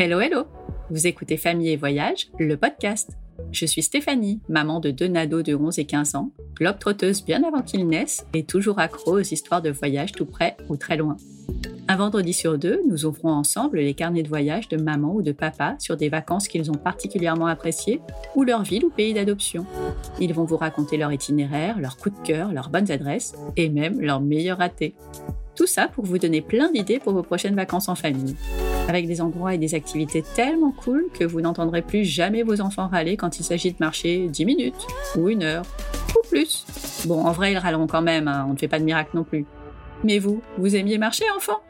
Hello, hello Vous écoutez Famille et Voyage, le podcast. Je suis Stéphanie, maman de deux nados de 11 et 15 ans, globe-trotteuse bien avant qu'ils naissent et toujours accro aux histoires de voyage tout près ou très loin. Un vendredi sur deux, nous ouvrons ensemble les carnets de voyage de maman ou de papa sur des vacances qu'ils ont particulièrement appréciées ou leur ville ou pays d'adoption. Ils vont vous raconter leur itinéraire, leurs coups de cœur, leurs bonnes adresses et même leurs meilleurs ratés. Tout ça pour vous donner plein d'idées pour vos prochaines vacances en famille. Avec des endroits et des activités tellement cool que vous n'entendrez plus jamais vos enfants râler quand il s'agit de marcher 10 minutes, ou une heure, ou plus. Bon, en vrai, ils râleront quand même, hein, on ne fait pas de miracle non plus. Mais vous, vous aimiez marcher, enfant?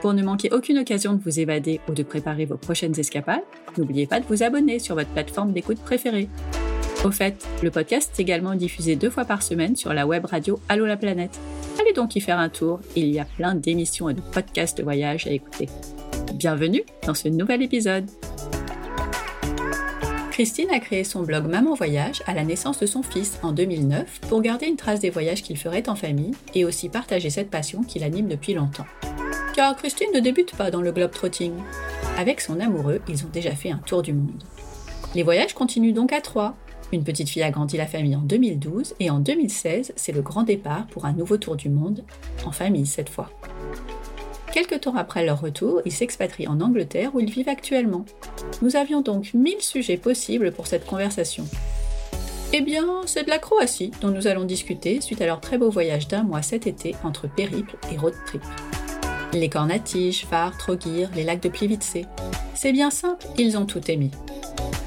Pour ne manquer aucune occasion de vous évader ou de préparer vos prochaines escapades, n'oubliez pas de vous abonner sur votre plateforme d'écoute préférée. Au fait, le podcast est également diffusé deux fois par semaine sur la web radio Allo la planète. Allez donc y faire un tour, il y a plein d'émissions et de podcasts de voyage à écouter. Bienvenue dans ce nouvel épisode. Christine a créé son blog Maman Voyage à la naissance de son fils en 2009 pour garder une trace des voyages qu'il ferait en famille et aussi partager cette passion qui l'anime depuis longtemps. Car Christine ne débute pas dans le globe-trotting. Avec son amoureux, ils ont déjà fait un tour du monde. Les voyages continuent donc à trois. Une petite fille a grandi la famille en 2012 et en 2016, c'est le grand départ pour un nouveau tour du monde, en famille cette fois. Quelques temps après leur retour, ils s'expatrient en Angleterre où ils vivent actuellement. Nous avions donc mille sujets possibles pour cette conversation. Eh bien, c'est de la Croatie dont nous allons discuter suite à leur très beau voyage d'un mois cet été entre périple et road trip. Les Cornatiges, Var, Trogir, les lacs de Plivice. C'est bien simple, ils ont tout aimé.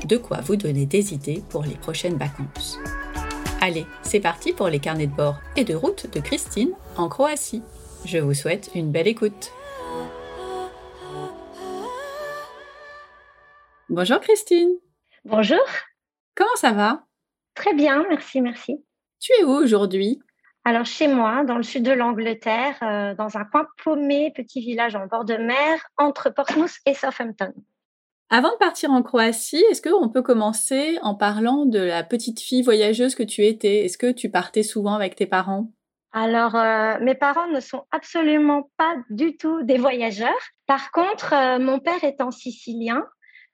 De quoi vous donner des idées pour les prochaines vacances. Allez, c'est parti pour les carnets de bord et de route de Christine en Croatie. Je vous souhaite une belle écoute. Bonjour Christine. Bonjour. Comment ça va? Très bien, merci, merci. Tu es où aujourd'hui? Alors chez moi, dans le sud de l'Angleterre, euh, dans un coin paumé, petit village en bord de mer, entre Portsmouth et Southampton. Avant de partir en Croatie, est-ce qu'on peut commencer en parlant de la petite fille voyageuse que tu étais? Est-ce que tu partais souvent avec tes parents? Alors, euh, mes parents ne sont absolument pas du tout des voyageurs. Par contre, euh, mon père étant sicilien,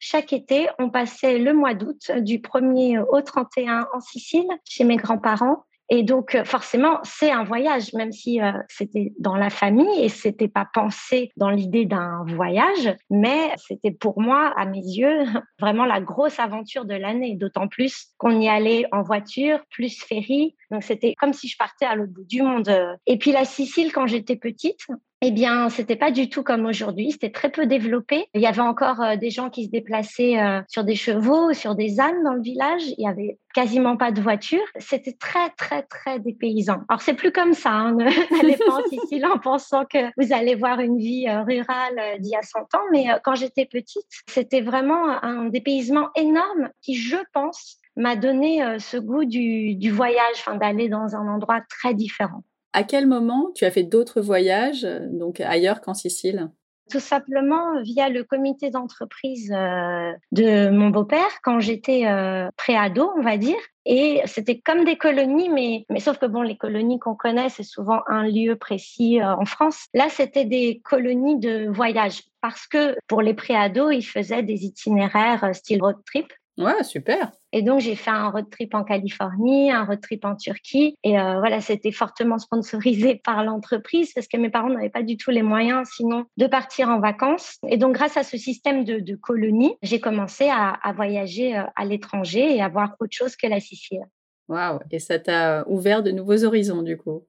chaque été, on passait le mois d'août du 1er au 31 en Sicile chez mes grands-parents. Et donc, euh, forcément, c'est un voyage, même si c'était dans la famille et c'était pas pensé dans l'idée d'un voyage, mais c'était pour moi, à mes yeux, vraiment la grosse aventure de l'année. D'autant plus qu'on y allait en voiture, plus ferry. Donc, c'était comme si je partais à l'autre bout du monde. Et puis, la Sicile, quand j'étais petite, eh bien, c'était pas du tout comme aujourd'hui. C'était très peu développé. Il y avait encore euh, des gens qui se déplaçaient euh, sur des chevaux, sur des ânes dans le village. Il y avait quasiment pas de voiture. C'était très, très, très dépaysant. Alors, c'est plus comme ça. Hein. N'allez pas en Sicile en pensant que vous allez voir une vie euh, rurale d'il y a 100 ans. Mais quand j'étais petite, c'était vraiment un dépaysement énorme qui, je pense, m'a donné ce goût du, du voyage, enfin, d'aller dans un endroit très différent. À quel moment tu as fait d'autres voyages, donc ailleurs qu'en Sicile? Tout simplement via le comité d'entreprise euh, de mon beau-père quand j'étais euh, pré-ado, on va dire. Et c'était comme des colonies, mais, mais sauf que bon, les colonies qu'on connaît, c'est souvent un lieu précis euh, en France. Là, c'était des colonies de voyage parce que pour les pré-ados, ils faisaient des itinéraires style road trip. Ouais, super. Et donc, j'ai fait un road trip en Californie, un road trip en Turquie. Et euh, voilà, c'était fortement sponsorisé par l'entreprise parce que mes parents n'avaient pas du tout les moyens, sinon, de partir en vacances. Et donc, grâce à ce système de, de colonie, j'ai commencé à, à voyager euh, à l'étranger et à voir autre chose que la Sicile. Waouh Et ça t'a ouvert de nouveaux horizons, du coup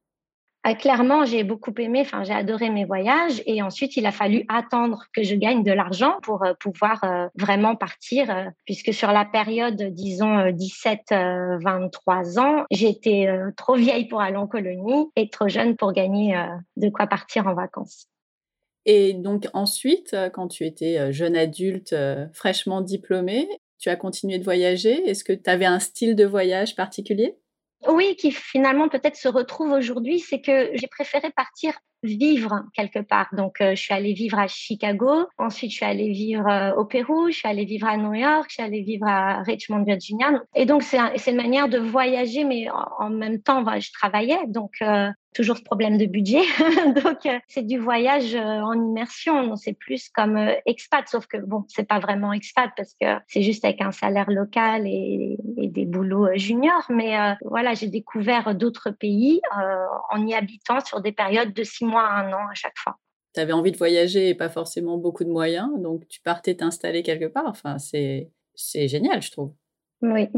ah, clairement, j'ai beaucoup aimé, enfin, j'ai adoré mes voyages et ensuite, il a fallu attendre que je gagne de l'argent pour euh, pouvoir euh, vraiment partir, euh, puisque sur la période, disons, 17-23 ans, j'étais trop vieille pour aller en colonie et trop jeune pour gagner de quoi partir en vacances. Et donc ensuite, quand tu étais jeune adulte, fraîchement diplômée, tu as continué de voyager. Est-ce que tu avais un style de voyage particulier? Oui, qui finalement peut-être se retrouve aujourd'hui, c'est que j'ai préféré partir vivre quelque part. Donc, euh, je suis allée vivre à Chicago. Ensuite, je suis allée vivre euh, au Pérou. Je suis allée vivre à New York. Je suis allée vivre à Richmond, Virginia. Et donc, c'est une manière de voyager, mais en, même temps, je travaillais. Donc, euh, toujours ce problème de budget. Donc, euh, c'est du voyage euh, en immersion. C'est plus comme euh, expat, sauf que bon, c'est pas vraiment expat parce que c'est juste avec un salaire local et, des boulots juniors. Mais voilà, j'ai découvert d'autres pays en y habitant sur des périodes de six mois à un an à chaque fois. Tu avais envie de voyager et pas forcément beaucoup de moyens, donc tu partais t'installer quelque part. Enfin, c'est génial, je trouve. Oui,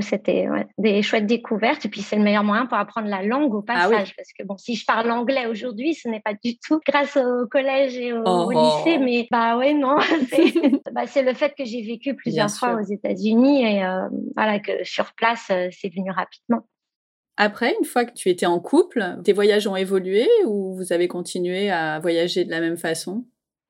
c'était des chouettes découvertes. Et puis, c'est le meilleur moyen pour apprendre la langue au ah passage. Parce que, bon, si je parle anglais aujourd'hui, ce n'est pas du tout grâce au collège et au, oh. lycée. Mais, bah ouais, non. Bah, c'est le fait que j'ai vécu plusieurs fois aux États-Unis et euh, voilà, que sur place, euh, c'est venu rapidement. Après, une fois que tu étais en couple, tes voyages ont évolué ou vous avez continué à voyager de la même façon?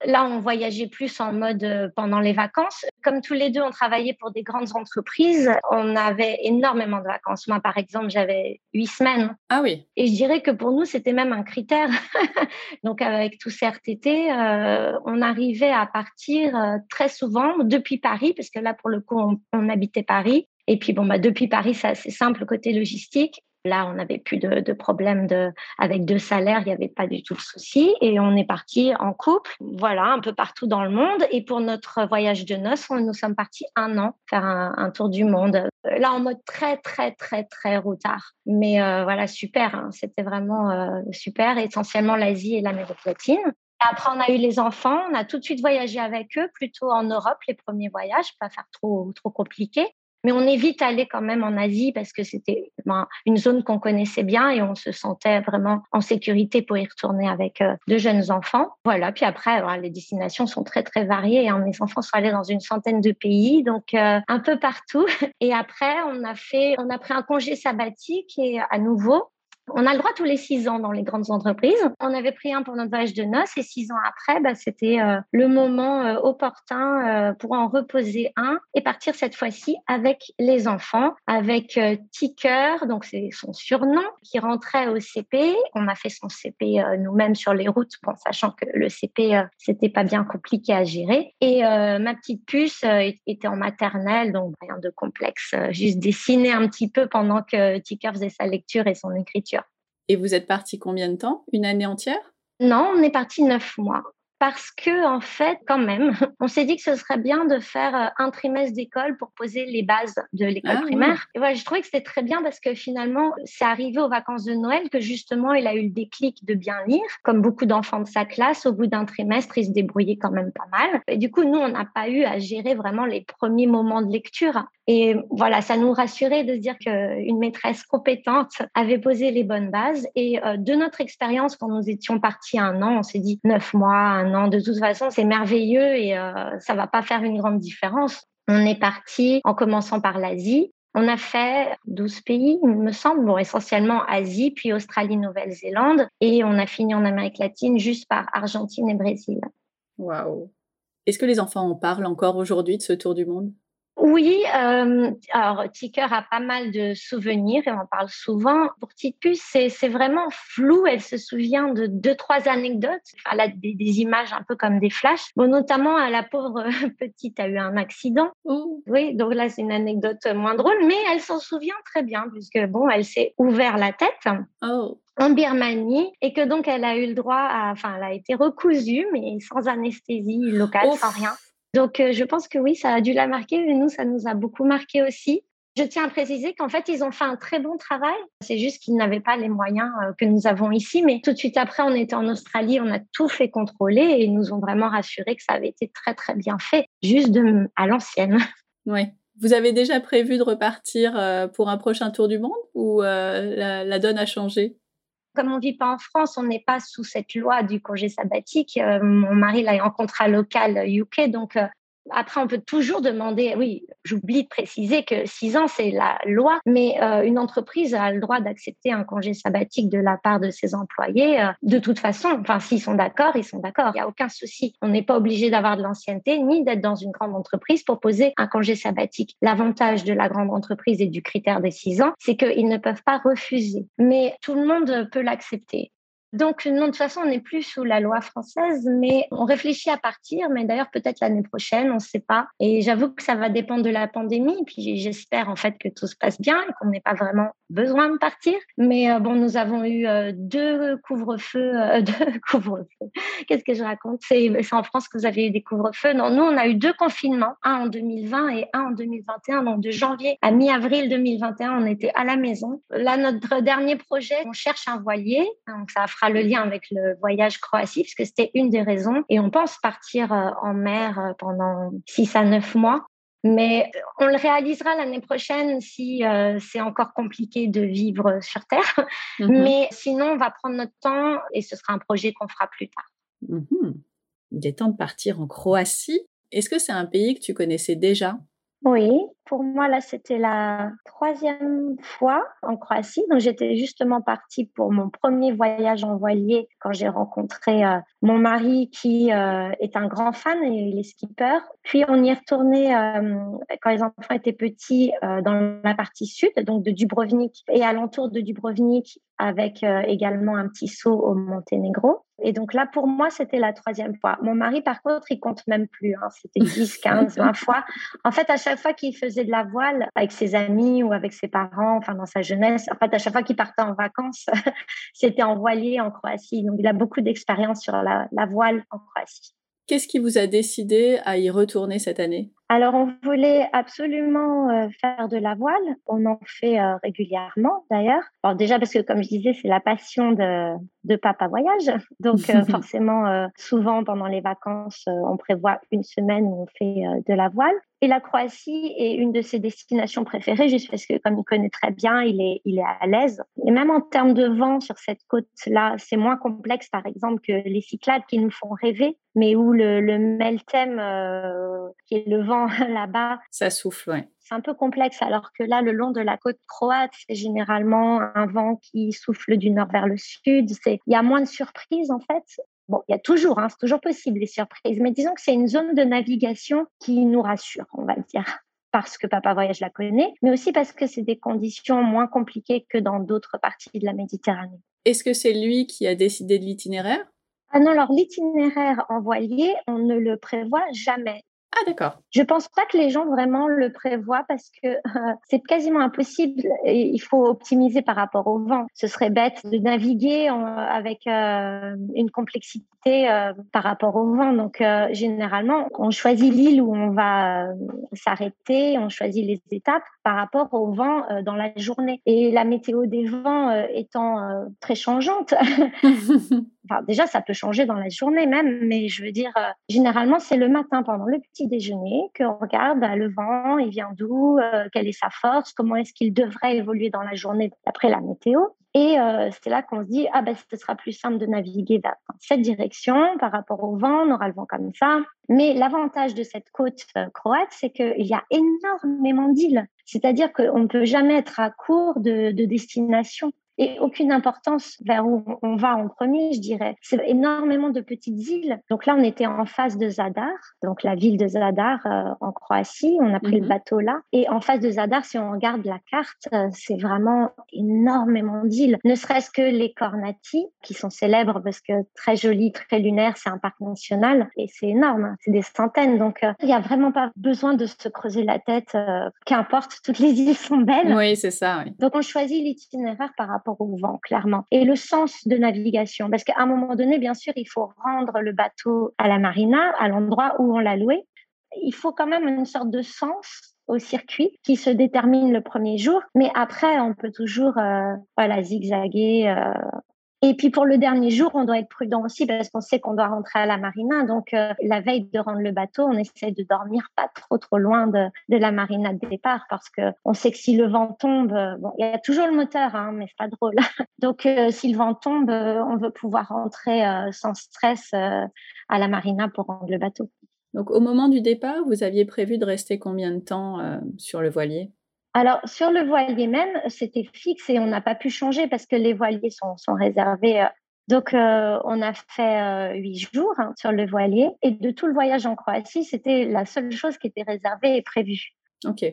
Là, on voyageait plus en mode euh, pendant les vacances. Comme tous les deux, on travaillait pour des grandes entreprises. On avait énormément de vacances. Moi, par exemple, j'avais huit semaines. Ah oui. Et je dirais que pour nous, c'était même un critère. Donc, avec tout RTT, euh, on arrivait à partir euh, très souvent depuis Paris, parce que là, pour le coup, on, on habitait Paris. Et puis, bon, bah, depuis Paris, c'est assez simple côté logistique. Là, on n'avait plus de, de problème de, avec deux salaires, il n'y avait pas du tout de souci. Et on est parti en couple, voilà, un peu partout dans le monde. Et pour notre voyage de noces, nous sommes partis un an faire un, tour du monde. Euh, là, en mode très, très, très, très routard. Mais euh, voilà, super. Hein. C'était vraiment euh, super. Essentiellement l'Asie et l'Amérique latine. Après, on a eu les enfants, on a tout de suite voyagé avec eux, plutôt en Europe, les premiers voyages, pas faire trop, trop compliqué. Mais on évite d'aller quand même en Asie parce que c'était ben, une zone qu'on connaissait bien et on se sentait vraiment en sécurité pour y retourner avec euh, de jeunes enfants. Voilà. Puis après, les destinations sont très très variées. Hein. Mes enfants sont allés dans une centaine de pays, donc euh, un peu partout. Et après, on a fait, on a pris un congé sabbatique et à nouveau, on a le droit tous les six ans dans les grandes entreprises. On avait pris un pour notre voyage de noces et six ans après, bah, c'était euh, le moment euh, opportun euh, pour en reposer un et partir cette fois-ci avec les enfants, avec Ticker, donc c'est son surnom, qui rentrait au CP. On a fait son CP nous-mêmes sur les routes, bon, sachant que le CP, c'était pas bien compliqué à gérer. Et ma petite puce était en maternelle, donc rien de complexe, juste dessiner un petit peu pendant que Ticker faisait sa lecture et son écriture. Et vous êtes parti combien de temps? Une année entière? Non, on est parti neuf mois parce que en fait, quand même, on s'est dit que ce serait bien de faire euh, un trimestre d'école pour poser les bases de l'école ah primaire. Et voilà, je trouvais que c'était très bien parce que finalement, c'est arrivé aux vacances de Noël que justement, il a eu le déclic de bien lire. Comme beaucoup d'enfants de sa classe, au bout d'un trimestre, il se débrouillait quand même pas mal. Et du coup, nous, on n'a pas eu à gérer vraiment les premiers moments de lecture. Et voilà, ça nous rassurait de se dire qu'une maîtresse compétente avait posé les bonnes bases. Et euh, de notre expérience, quand nous étions partis un an, on s'est dit neuf mois, non, de toute façon, c'est merveilleux et euh, ça va pas faire une grande différence. On est parti en commençant par l'Asie. On a fait 12 pays, il me semble, essentiellement Asie, puis Australie, Nouvelle-Zélande, et on a fini en Amérique latine juste par Argentine et Brésil. Waouh! Est-ce que les enfants en parlent encore aujourd'hui de ce tour du monde? Oui, euh, alors Ticker a pas mal de souvenirs et on en parle souvent. Pour Puce, c'est vraiment flou. Elle se souvient de deux, trois anecdotes. Elle a des, images un peu comme des flashs. Bon, notamment, la pauvre petite a eu un accident. Oui, donc là, c'est une anecdote moins drôle, mais elle s'en souvient très bien puisque, bon, elle s'est ouvert la tête. Oh en Birmanie et que donc elle a eu le droit à, enfin, elle a été recousue, mais sans anesthésie locale, sans rien. Donc, euh, je pense que oui, ça a dû la marquer. Et nous, ça nous a beaucoup marqué aussi. Je tiens à préciser qu'en fait, ils ont fait un très bon travail. C'est juste qu'ils n'avaient pas les moyens euh, que nous avons ici. Mais tout de suite après, on était en Australie, on a tout fait contrôler et ils nous ont vraiment rassuré que ça avait été très, très bien fait, juste à l'ancienne. Oui. Vous avez déjà prévu de repartir euh, pour un prochain tour du monde ou la donne a changé? Comme on vit pas en France, on n'est pas sous cette loi du congé sabbatique. Euh, mon mari l'a en contrat local UK, donc euh, après, on peut toujours demander, oui, j'oublie de préciser que six ans, c'est la loi, mais euh, une entreprise a le droit d'accepter un congé sabbatique de la part de ses employés euh, de toute façon. Enfin, s'ils sont d'accord, ils sont d'accord. Il n'y a aucun souci. On n'est pas obligé d'avoir de l'ancienneté ni d'être dans une grande entreprise pour poser un congé sabbatique. L'avantage de la grande entreprise et du critère des six ans, c'est qu'ils ne peuvent pas refuser. Mais tout le monde peut l'accepter. Donc, non, de toute façon, on n'est plus sous la loi française, mais on réfléchit à partir, mais d'ailleurs peut-être l'année prochaine, on ne sait pas. Et j'avoue que ça va dépendre de la pandémie, puis j'espère en fait que tout se passe bien et qu'on n'ait pas vraiment besoin de partir. Mais euh, bon, nous avons eu euh, deux couvre-feux, euh, deux couvre-feux. Qu'est-ce que je raconte? C'est en France que vous avez eu des couvre-feux. Non, nous, on a eu deux confinements, un en 2020 et un en 2021. Donc, de janvier à mi-avril 2021, on était à la maison. Là, notre dernier projet, on cherche un voilier. Donc, ça fera le lien avec le voyage Croatie, parce que c'était une des raisons. Et on pense partir euh, en mer euh, pendant 6 à 9 mois. Mais on le réalisera l'année prochaine si euh, c'est encore compliqué de vivre sur Terre. Mhm. Mais sinon, on va prendre notre temps et ce sera un projet qu'on fera plus tard. Mhm. Il est temps de partir en Croatie. Est-ce que c'est un pays que tu connaissais déjà? Oui, pour moi, là, c'était la troisième fois en Croatie. Donc, j'étais justement partie pour mon premier voyage en voilier quand j'ai rencontré euh, mon mari qui euh, est un grand fan et il est skipper. Puis, on y est retourné euh, quand les enfants étaient petits dans la partie sud, donc de Dubrovnik et alentour de Dubrovnik avec également un petit saut au Monténégro. Et donc là, pour moi, c'était la troisième fois. Mon mari, par contre, il compte même plus. Hein. C'était 10, 15, 20 fois. En fait, à chaque fois qu'il faisait de la voile avec ses amis ou avec ses parents, enfin dans sa jeunesse, en fait, à chaque fois qu'il partait en vacances, c'était en voilier en Croatie. Donc, il a beaucoup d'expérience sur la, la voile en Croatie. Qu'est-ce qui vous a décidé à y retourner cette année? Alors, on voulait absolument euh, faire de la voile. On en fait euh, régulièrement, d'ailleurs. Alors, déjà, parce que, comme je disais, c'est la passion de, de Papa Voyage. Donc, euh, forcément, souvent, pendant les vacances, on prévoit une semaine où on fait de la voile. Et la Croatie est une de ses destinations préférées, juste parce que, comme il connaît très bien, il est, il est à l'aise. Et même en termes de vent sur cette côte-là, c'est moins complexe, par exemple, que les Cyclades qui nous font rêver, mais où le, le Meltem, qui est le vent là-bas. Ça souffle, oui. C'est un peu complexe, alors que là, le long de la côte croate, c'est généralement un vent qui souffle du nord vers le sud. Il y a moins de surprises, en fait. Bon, il y a toujours, hein, c'est toujours possible les surprises, mais disons que c'est une zone de navigation qui nous rassure, on va le dire parce que Papa Voyage la connaît, mais aussi parce que c'est des conditions moins compliquées que dans d'autres parties de la Méditerranée. Est-ce que c'est lui qui a décidé de l'itinéraire? Ah non, alors l'itinéraire en voilier, on ne le prévoit jamais. Ah d'accord. Je pense pas que les gens vraiment le prévoient parce que euh, c'est quasiment impossible. Il faut optimiser par rapport au vent. Ce serait bête de naviguer avec euh, une complexité euh, par rapport au vent. Donc généralement, on choisit l'île où on va s'arrêter, on choisit les étapes par rapport au vent dans la journée. Et la météo des vents étant très changeante. Déjà, ça peut changer dans la journée même, mais je veux dire, généralement, c'est le matin pendant le petit déjeuner qu'on regarde bah, le vent, il vient d'où, euh, quelle est sa force, comment est-ce qu'il devrait évoluer dans la journée d'après la météo. Et euh, c'est là qu'on se dit, ah ben, ce sera plus simple de naviguer dans cette direction par rapport au vent, on aura le vent comme ça. Mais l'avantage de cette côte euh, croate, c'est qu'il y a énormément d'îles. C'est-à-dire qu'on ne peut jamais être à court de destination et aucune importance vers où on va en premier, je dirais. C'est énormément de petites îles. Donc là, on était en face de Zadar, donc la ville de Zadar euh, en Croatie. On a pris le mhm. bateau là. Et en face de Zadar, si on regarde la carte, euh, c'est vraiment énormément d'îles. Ne serait-ce que les Kornati, qui sont célèbres parce que très joli, très lunaire, c'est un parc national et c'est énorme. Hein. C'est des centaines. Donc euh, il n'y a vraiment pas besoin de se creuser la tête. Qu'importe, toutes les îles sont belles. Oui, c'est ça. Oui. Donc on choisit l'itinéraire par rapport au vent, clairement. Et le sens de navigation, parce qu'à un moment donné, bien sûr, il faut rendre le bateau à la marina, à l'endroit où on l'a loué. Il faut quand même une sorte de sens au circuit qui se détermine le premier jour, mais après on peut toujours euh, voilà zigzaguer euh, et puis pour le dernier jour, on doit être prudent aussi parce qu'on sait qu'on doit rentrer à la marina. Donc euh, la veille de rendre le bateau, on essaie de dormir pas trop trop loin de, la marina de départ parce que on sait que si le vent tombe, euh, bon, il y a toujours le moteur, hein, mais c'est pas drôle. Donc euh, si le vent tombe, on veut pouvoir rentrer sans stress à la marina pour rendre le bateau. Donc au moment du départ, vous aviez prévu de rester combien de temps sur le voilier? Alors, sur le voilier même, c'était fixe et on n'a pas pu changer parce que les voiliers sont, sont réservés. Euh, donc, euh, on a fait euh, huit jours hein, sur le voilier et de tout le voyage en Croatie, c'était la seule chose qui était réservée et prévue.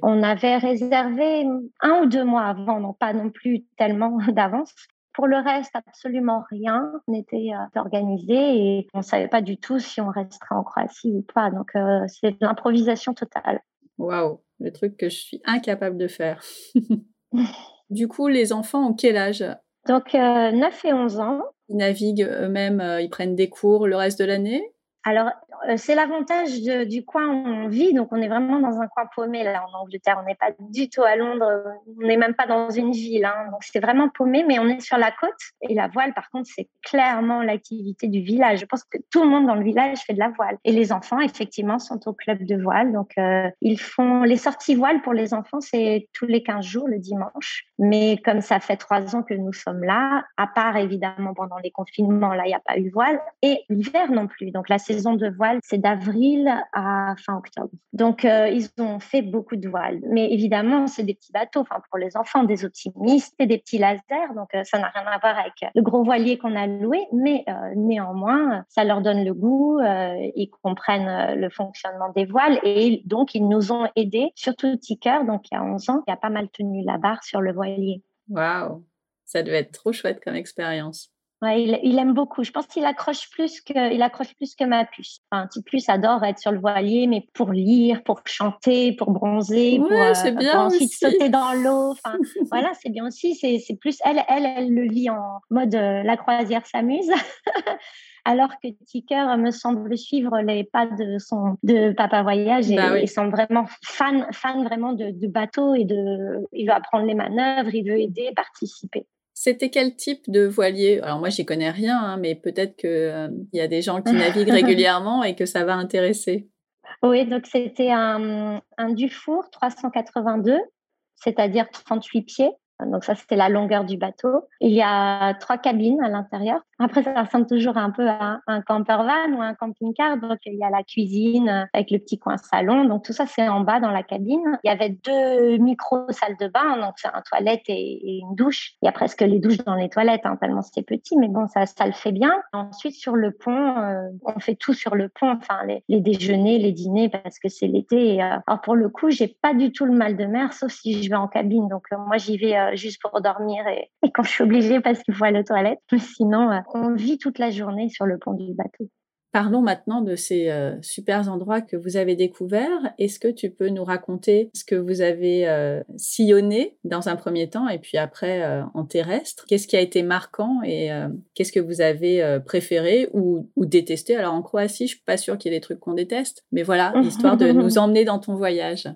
On avait réservé un ou deux mois avant, non pas non plus tellement d'avance, Pour le reste, absolument rien n'était organisé et on ne savait pas du tout si on resterait en Croatie ou pas. Donc, c'est de l'improvisation totale. Waouh, le truc que je suis incapable de faire. du coup, les enfants ont quel âge? Donc, 9 et 11 ans. Ils naviguent eux-mêmes, ils prennent des cours le reste de l'année? Alors, euh, c'est l'avantage du coin où on vit. Donc, on est vraiment dans un coin paumé là en Angleterre. On n'est pas du tout à Londres. On n'est même pas dans une ville. Hein. Donc, c'est vraiment paumé, mais on est sur la côte. Et la voile, par contre, c'est clairement l'activité du village. Je pense que tout le monde dans le village fait de la voile. Et les enfants, effectivement, sont au club de voile. Donc, euh, ils font les sorties voile pour les enfants, c'est tous les 15 jours le dimanche. Mais comme ça fait trois ans que nous sommes là, à part évidemment pendant les confinements, là, il n'y a pas eu voile. Et l'hiver non plus. Donc, la saison de voile, c'est d'avril à fin octobre. Donc, euh, ils ont fait beaucoup de voiles. Mais évidemment, c'est des petits bateaux, enfin, pour les enfants, des optimistes et des petits lasers. Donc, euh, ça n'a rien à voir avec le gros voilier qu'on a loué. Mais euh, néanmoins, ça leur donne le goût. ils comprennent le fonctionnement des voiles. Et donc, ils nous ont aidés, surtout Ticker, donc il y a 11 ans, qui a pas mal tenu la barre sur le voilier. Waouh! Ça devait être trop chouette comme expérience il, aime beaucoup. Je pense qu'il accroche plus que, il accroche plus que ma puce. Enfin, petit plus adore être sur le voilier, mais pour lire, pour chanter, pour bronzer, pour, euh, ensuite sauter dans l'eau. Enfin, voilà, c'est bien aussi. C'est plus elle, elle, elle le vit en mode euh, la croisière s'amuse. alors que Ticker me semble suivre les pas de son de Papa Voyage et, bah semble vraiment fan fan vraiment de, de bateau et de il veut apprendre les manœuvres, il veut aider, participer. C'était quel type de voilier? Alors moi, j'y connais rien, hein, mais peut-être qu'il euh, y a des gens qui naviguent régulièrement et que ça va intéresser. Oui, donc c'était un, un Dufour 382, c'est-à-dire 38 pieds. Donc ça, c'était la longueur du bateau. Il y a trois cabines à l'intérieur. Après, ça ressemble toujours un peu à un camper van ou un camping-car. Donc, il y a la cuisine avec le petit coin salon. Donc, tout ça, c'est en bas dans la cabine. Il y avait deux micro-salles de bain. Donc, c'est un toilette et, une douche. Il y a presque les douches dans les toilettes, hein, tellement c'est petit. Mais bon, ça, ça le fait bien. Ensuite, sur le pont, euh, on fait tout sur le pont. Enfin, les, déjeuners, les dîners, parce que c'est l'été. Euh, alors, pour le coup, j'ai pas du tout le mal de mer, sauf si je vais en cabine. Donc, euh, moi, j'y vais juste pour dormir et, et, quand je suis obligée parce qu'il faut aller aux toilettes. Sinon, on vit toute la journée sur le pont du bateau. Parlons maintenant de ces euh, super endroits que vous avez découverts. Est-ce que tu peux nous raconter ce que vous avez euh, sillonné dans un premier temps et puis après euh, en terrestre? Qu'est-ce qui a été marquant et qu'est-ce que vous avez préféré ou, ou, détesté? Alors en Croatie, je suis pas sûre qu'il y ait des trucs qu'on déteste, mais voilà, histoire de nous emmener dans ton voyage.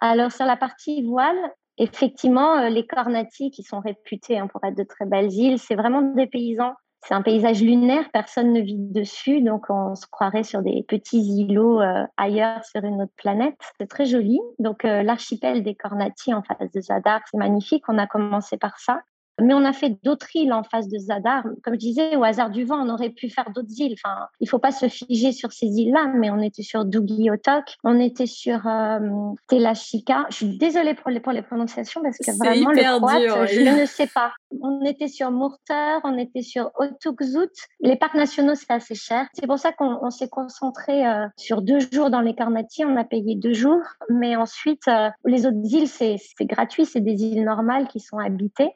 Alors sur la partie voile, effectivement, les Cornati qui sont réputés hein, pour être de très belles îles, c'est vraiment des paysans c'est un paysage lunaire, personne ne vit dessus, donc on se croirait sur des petits îlots euh, ailleurs sur une autre planète. C'est très joli. Donc euh, l'archipel des Cornati en face de Zadar, c'est magnifique. On a commencé par ça. Mais on a fait d'autres îles en face de Zadar. Comme je disais, au hasard du vent, on aurait pu faire d'autres îles. Enfin, il faut pas se figer sur ces îles-là, mais on était sur Otok, on était sur euh, Telashika. Je suis désolée pour les, pour les prononciations parce que vraiment le croate, je ne sais pas. On était sur Murter, on était sur Otukzut. Les parcs nationaux, c'est assez cher. C'est pour ça qu'on s'est concentré euh, sur deux jours dans les Carnati. On a payé deux jours, mais ensuite, euh, les autres îles, c'est gratuit. C'est des îles normales qui sont habitées.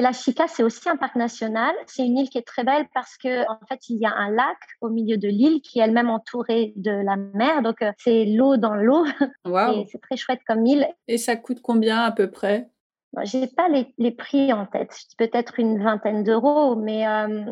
La Chica, c'est aussi un parc national. C'est une île qui est très belle parce que en fait, il y a un lac au milieu de l'île qui est elle-même entourée de la mer. Donc, euh, c'est l'eau dans l'eau. Wow. c'est très chouette comme île. Et ça coûte combien à peu près? J'ai pas les, les, prix en tête, peut-être une vingtaine d'euros, mais euh,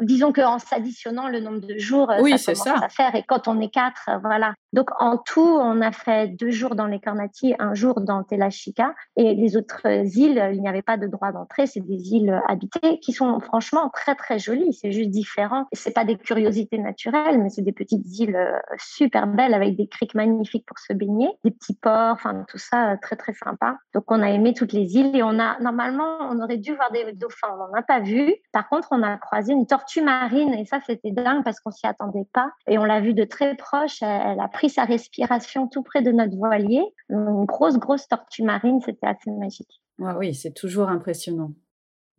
disons qu'en s'additionnant le nombre de jours, euh, oui, ça commence ça. à faire. Et quand on est quatre, euh, voilà. Donc en tout, on a fait deux jours dans les Carnati, un jour dans Telashika, et les autres îles, il n'y avait pas de droit d'entrée. C'est des îles habitées qui sont franchement très très jolies. C'est juste différent. C'est pas des curiosités naturelles, mais c'est des petites îles super belles avec des criques magnifiques pour se baigner, des petits ports, enfin tout ça très très sympa. Donc on a aimé toutes les îles et on a normalement on aurait dû voir des dauphins, on n'en a pas vu. Par contre, on a croisé une tortue marine et ça c'était dingue parce qu'on s'y attendait pas et on l'a vue de très proche. Elle, a pris sa respiration tout près de notre voilier. Une grosse grosse tortue marine, c'était assez magique. oui, c'est toujours impressionnant.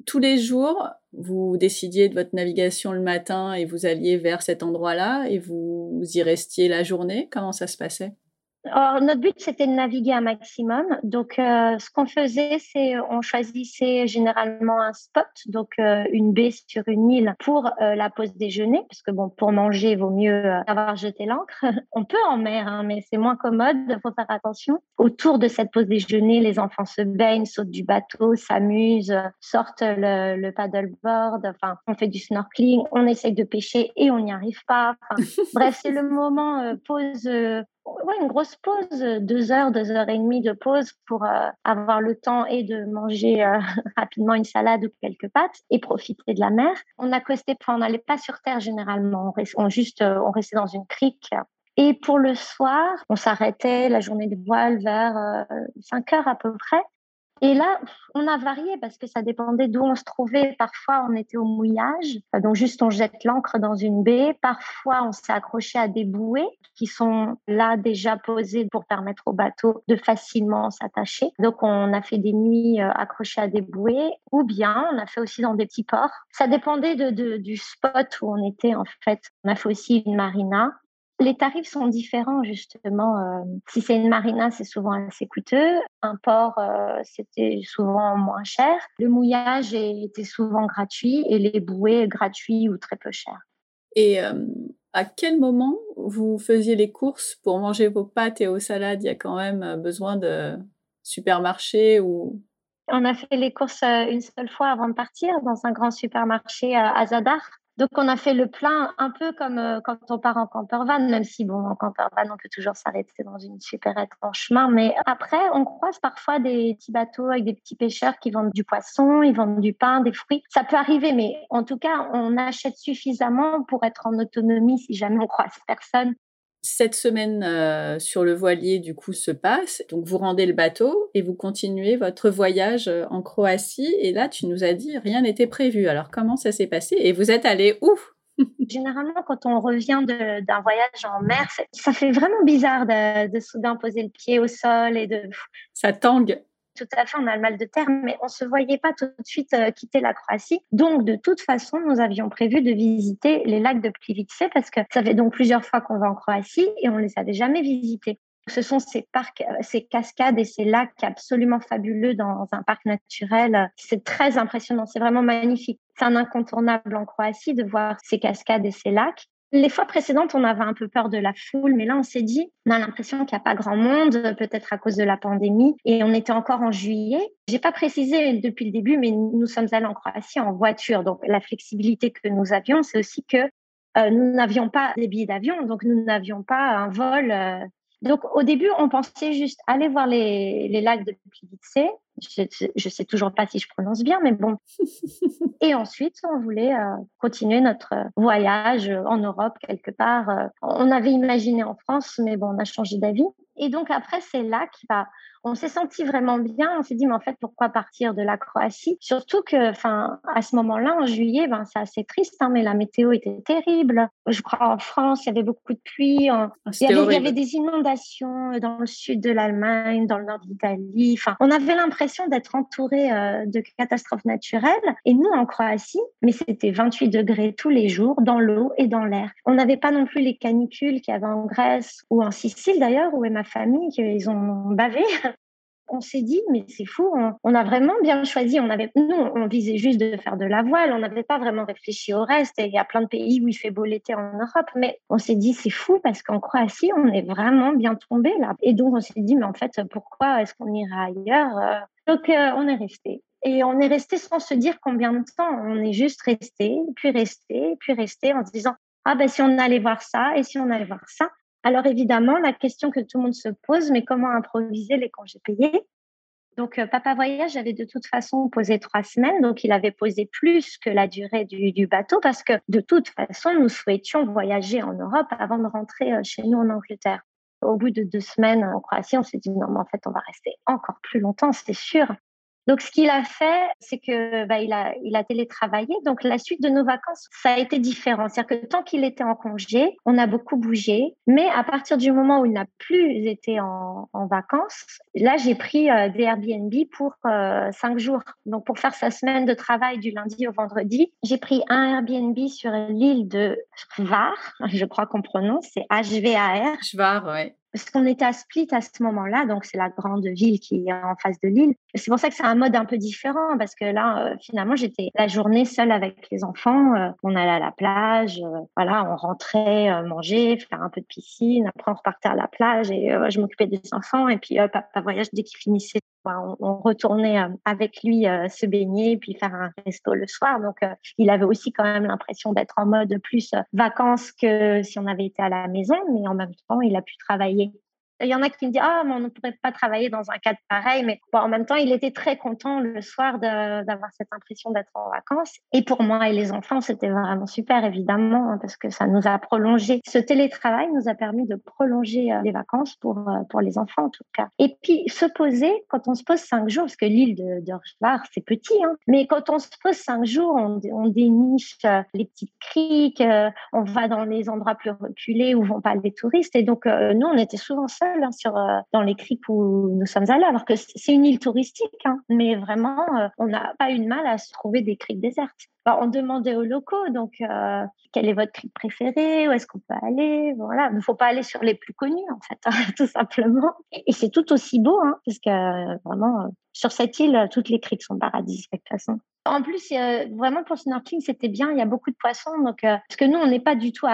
Tous les jours, vous décidiez de votre navigation le matin et vous alliez vers cet endroit-là et vous y restiez la journée? Comment ça se passait? Notre but, c'était de naviguer un maximum. Donc, euh, ce qu'on faisait, c'est on choisissait généralement un spot, donc euh, une baie sur une île pour euh, la pause déjeuner, parce que bon, pour manger, il vaut mieux avoir jeté l'ancre. on peut en mer, hein, mais c'est moins commode, il faut faire attention. Autour de cette pause déjeuner, les enfants se baignent, sautent du bateau, s'amusent, sortent le, le paddleboard, enfin, on fait du snorkeling, on essaye de pêcher et on n'y arrive pas. bref, c'est le moment pause ouais, une grosse pause, deux heures, deux heures et demie de pause pour euh, avoir le temps et de manger euh, rapidement une salade ou quelques pâtes et profiter de la mer. On accostait, on n'allait pas sur terre généralement, on, juste, euh, on restait dans une crique. Et pour le soir, on s'arrêtait la journée de voile vers 5 heures à peu près. Et là, on a varié parce que ça dépendait d'où on se trouvait. Parfois, on était au mouillage, donc juste on jette l'ancre dans une baie. Parfois, on s'est accroché à des bouées qui sont là déjà posées pour permettre au bateau de facilement s'attacher. Donc, on a fait des nuits euh, accrochées à des bouées ou bien on a fait aussi dans des petits ports. Ça dépendait de, du spot où on était en fait. On a fait aussi une marina les tarifs sont différents justement. Euh, si c'est une marina, c'est souvent assez coûteux. Un port, euh, c'était souvent moins cher. Le mouillage était souvent gratuit et les bouées gratuits ou très peu chers. Et euh, à quel moment vous faisiez les courses pour manger vos pâtes et vos salades? Il y a quand même besoin de supermarché ou? On a fait les courses une seule fois avant de partir dans un grand supermarché à Zadar. Donc, on a fait le plein un peu comme euh, quand on part en campervan, même si, bon, en campervan, on peut toujours s'arrêter dans une supérette en chemin. Mais après, on croise parfois des petits bateaux avec des petits pêcheurs qui vendent du poisson, ils vendent du pain, des fruits. Ça peut arriver, mais en tout cas, on achète suffisamment pour être en autonomie si jamais on croise personne cette semaine euh, sur le voilier, du coup, se passe. Donc, vous rendez le bateau et vous continuez votre voyage euh, en Croatie. Et là, tu nous as dit, rien n'était prévu. Alors, comment ça s'est passé Et vous êtes allé où? Généralement, quand on revient d'un voyage en mer, ça fait vraiment bizarre de, de soudain poser le pied au sol et de... Ça tangue tout à fait, on a le mal de terre, mais on ne se voyait pas tout de suite euh, quitter la Croatie. Donc, de toute façon, nous avions prévu de visiter les lacs de Plivice parce que ça fait donc plusieurs fois qu'on va en Croatie et on ne les avait jamais visités. Ce sont ces parcs, euh, ces cascades et ces lacs absolument fabuleux dans un parc naturel. C'est très impressionnant, c'est vraiment magnifique. C'est un incontournable en Croatie de voir ces cascades et ces lacs. Les fois précédentes, on avait un peu peur de la foule, mais là, on s'est dit, on a l'impression qu'il n'y a pas grand monde, peut-être à cause de la pandémie, et on était encore en juillet. J'ai pas précisé depuis le début, mais nous sommes allés en Croatie en voiture, donc la flexibilité que nous avions, c'est aussi que euh, nous n'avions pas des billets d'avion, donc nous n'avions pas un vol euh, donc, au début, on pensait juste aller voir les, les lacs de Plivice. Je, je sais toujours pas si je prononce bien, mais bon. Et ensuite, on voulait euh, continuer notre voyage en Europe quelque part. Euh, on avait imaginé en France, mais bon, on a changé d'avis. Et donc après, c'est là bah, on s'est senti vraiment bien. On s'est dit, mais en fait, pourquoi partir de la Croatie? Surtout que, enfin, à ce moment-là, en juillet, ben, c'est assez triste, hein, mais la météo était terrible. Je crois en France, il y avait beaucoup de pluie. Ah, il, y avait, des inondations dans le sud de l'Allemagne, dans le nord d'Italie. Enfin, on avait l'impression d'être entouré euh, de catastrophes naturelles. Et nous, en Croatie, mais c'était 28 degrés tous les jours, dans l'eau et dans l'air. On n'avait pas non plus les canicules qu'il y avait en Grèce ou en Sicile d'ailleurs, où est ma famille, qu'ils ont bavé on s'est dit, mais c'est fou, on, a vraiment bien choisi. On avait, nous, on visait juste de faire de la voile, on n'avait pas vraiment réfléchi au reste. il y a plein de pays où il fait beau l'été en Europe, mais on s'est dit, c'est fou parce qu'en Croatie, on est vraiment bien tombé là. Et donc, on s'est dit, mais en fait, pourquoi est-ce qu'on ira ailleurs euh? Donc, euh, on est resté. Et on est resté sans se dire combien de temps. On est juste resté, puis resté, puis resté en se disant, ah ben si on allait voir ça, et si on allait voir ça. Alors évidemment, la question que tout le monde se pose, mais comment improviser les congés payés? Donc, euh, Papa Voyage avait de toute façon posé trois semaines, donc il avait posé plus que la durée du, bateau parce que de toute façon, nous souhaitions voyager en Europe avant de rentrer euh, chez nous en Angleterre. Au bout de deux semaines en Croatie, on s'est dit non, mais en fait, on va rester encore plus longtemps, c'est sûr. Donc, ce qu'il a fait, c'est que bah, il a, il a télétravaillé. Donc, la suite de nos vacances, ça a été différent. C'est-à-dire que tant qu'il était en congé, on a beaucoup bougé. Mais à partir du moment où il n'a plus été en, vacances, là, j'ai pris euh, des Airbnb pour euh, cinq jours. Donc, pour faire sa semaine de travail du lundi au vendredi, j'ai pris un Airbnb sur l'île de Hvar. Je crois qu'on prononce, c'est H-V-A-R. Hvar, ouais. Parce qu'on était à Split à ce moment-là, donc c'est la grande ville qui est en face de l'île. C'est pour ça que c'est un mode un peu différent, parce que là, euh, finalement, j'étais la journée seule avec les enfants. Euh, on allait à la plage, euh, voilà, on rentrait manger, faire un peu de piscine. Après, on repartait à la plage et je m'occupais des enfants. Et puis, papa voyage dès qu'il finissait on, retournait avec lui se baigner puis faire un resto le soir. Donc, il avait aussi quand même l'impression d'être en mode plus vacances que si on avait été à la maison, mais en même temps, il a pu travailler il y en a qui me disent Ah, mais on ne pourrait pas travailler dans un cadre pareil. Mais en même temps, il était très content le soir d'avoir cette impression d'être en vacances. Et pour moi et les enfants, c'était vraiment super, évidemment, hein, parce que ça nous a prolongé. Ce télétravail nous a permis de prolonger euh, les vacances pour, euh, pour les enfants, en tout cas. Et puis, se poser, quand on se pose cinq jours, parce que l'île de, de c'est petit, hein, mais quand on se pose cinq jours, on, déniche euh, les petites criques, on va dans les endroits plus reculés où vont pas les touristes. Et donc, nous, on était souvent Hein, euh, dans les criques où nous sommes allés, alors que c'est une île touristique, hein. mais vraiment, euh, on n'a pas eu de mal à se trouver des criques désertes. On demandait aux locaux, donc, euh, quel est votre crique préféré Où est-ce qu'on peut aller Voilà, il ne faut pas aller sur les plus connus, en fait, tout simplement. Et, c'est tout aussi beau, hein, parce que vraiment, sur cette île, toutes les criques sont paradisiaques de toute façon. En plus, vraiment pour snorkeling, c'était bien. Il y a beaucoup de poissons. Donc, euh, parce que nous, on n'est pas du tout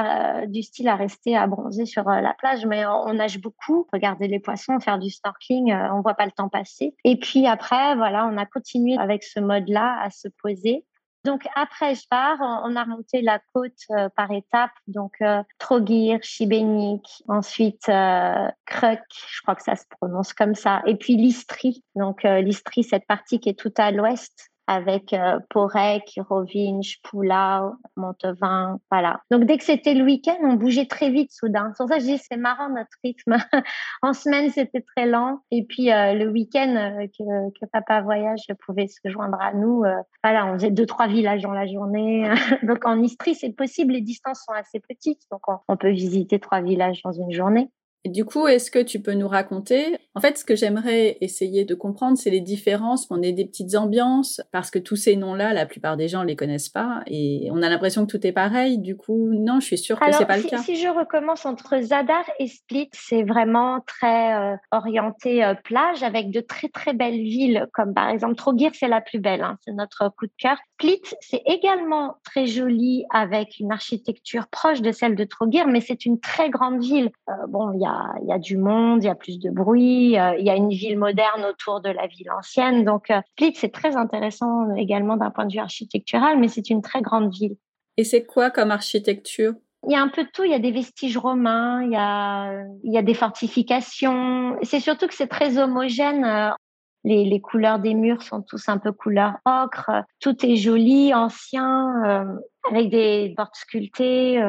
du style à rester à bronzer sur euh, la plage, mais on, nage beaucoup. Regarder les poissons, faire du snorkeling, euh, on voit pas le temps passer. Et puis après, voilà, on a continué avec ce mode-là à se poser. Donc après je pars, on a remonté la côte par étapes, donc Trogir, Chibenik, ensuite Kruk, je crois que ça se prononce comme ça, et puis Listri. Donc Listri, cette partie qui est tout à l'ouest, avec euh, Porec, Rovinj, Montevin, voilà. Donc dès que c'était le week-end, on bougeait très vite soudain. Pour ça que je dis c'est marrant notre rythme. en semaine c'était très lent et puis euh, le week-end euh, que, Papa Voyage pouvait se joindre à nous, voilà, on faisait deux trois villages dans la journée. donc en Istrie c'est possible, les distances sont assez petites, donc on peut visiter trois villages dans une journée. Du coup, est-ce que tu peux nous raconter? En fait, ce que j'aimerais essayer de comprendre, c'est les différences. On est des petites ambiances parce que tous ces noms-là, la plupart des gens les connaissent pas et on a l'impression que tout est pareil. Du coup, non, je suis sûre que c'est pas le cas. Si je recommence entre Zadar et Split, c'est vraiment très euh, orienté euh, plage avec de très très belles villes comme par exemple Trogir, c'est la plus belle, hein, c'est notre coup de cœur. Split, c'est également très joli avec une architecture proche de celle de Trogir, mais c'est une très grande ville. Euh, bon, il y a il y a du monde, il y a plus de bruit, euh, il y a une ville moderne autour de la ville ancienne. Donc, euh, Split, c'est très intéressant également d'un point de vue architectural, mais c'est une très grande ville. Et c'est quoi comme architecture? Il y a un peu de tout. Il y a des vestiges romains, il y a, il y a des fortifications. C'est surtout que c'est très homogène. Euh, les, les, couleurs des murs sont tous un peu couleur ocre. Tout est joli, ancien, avec des portes sculptées.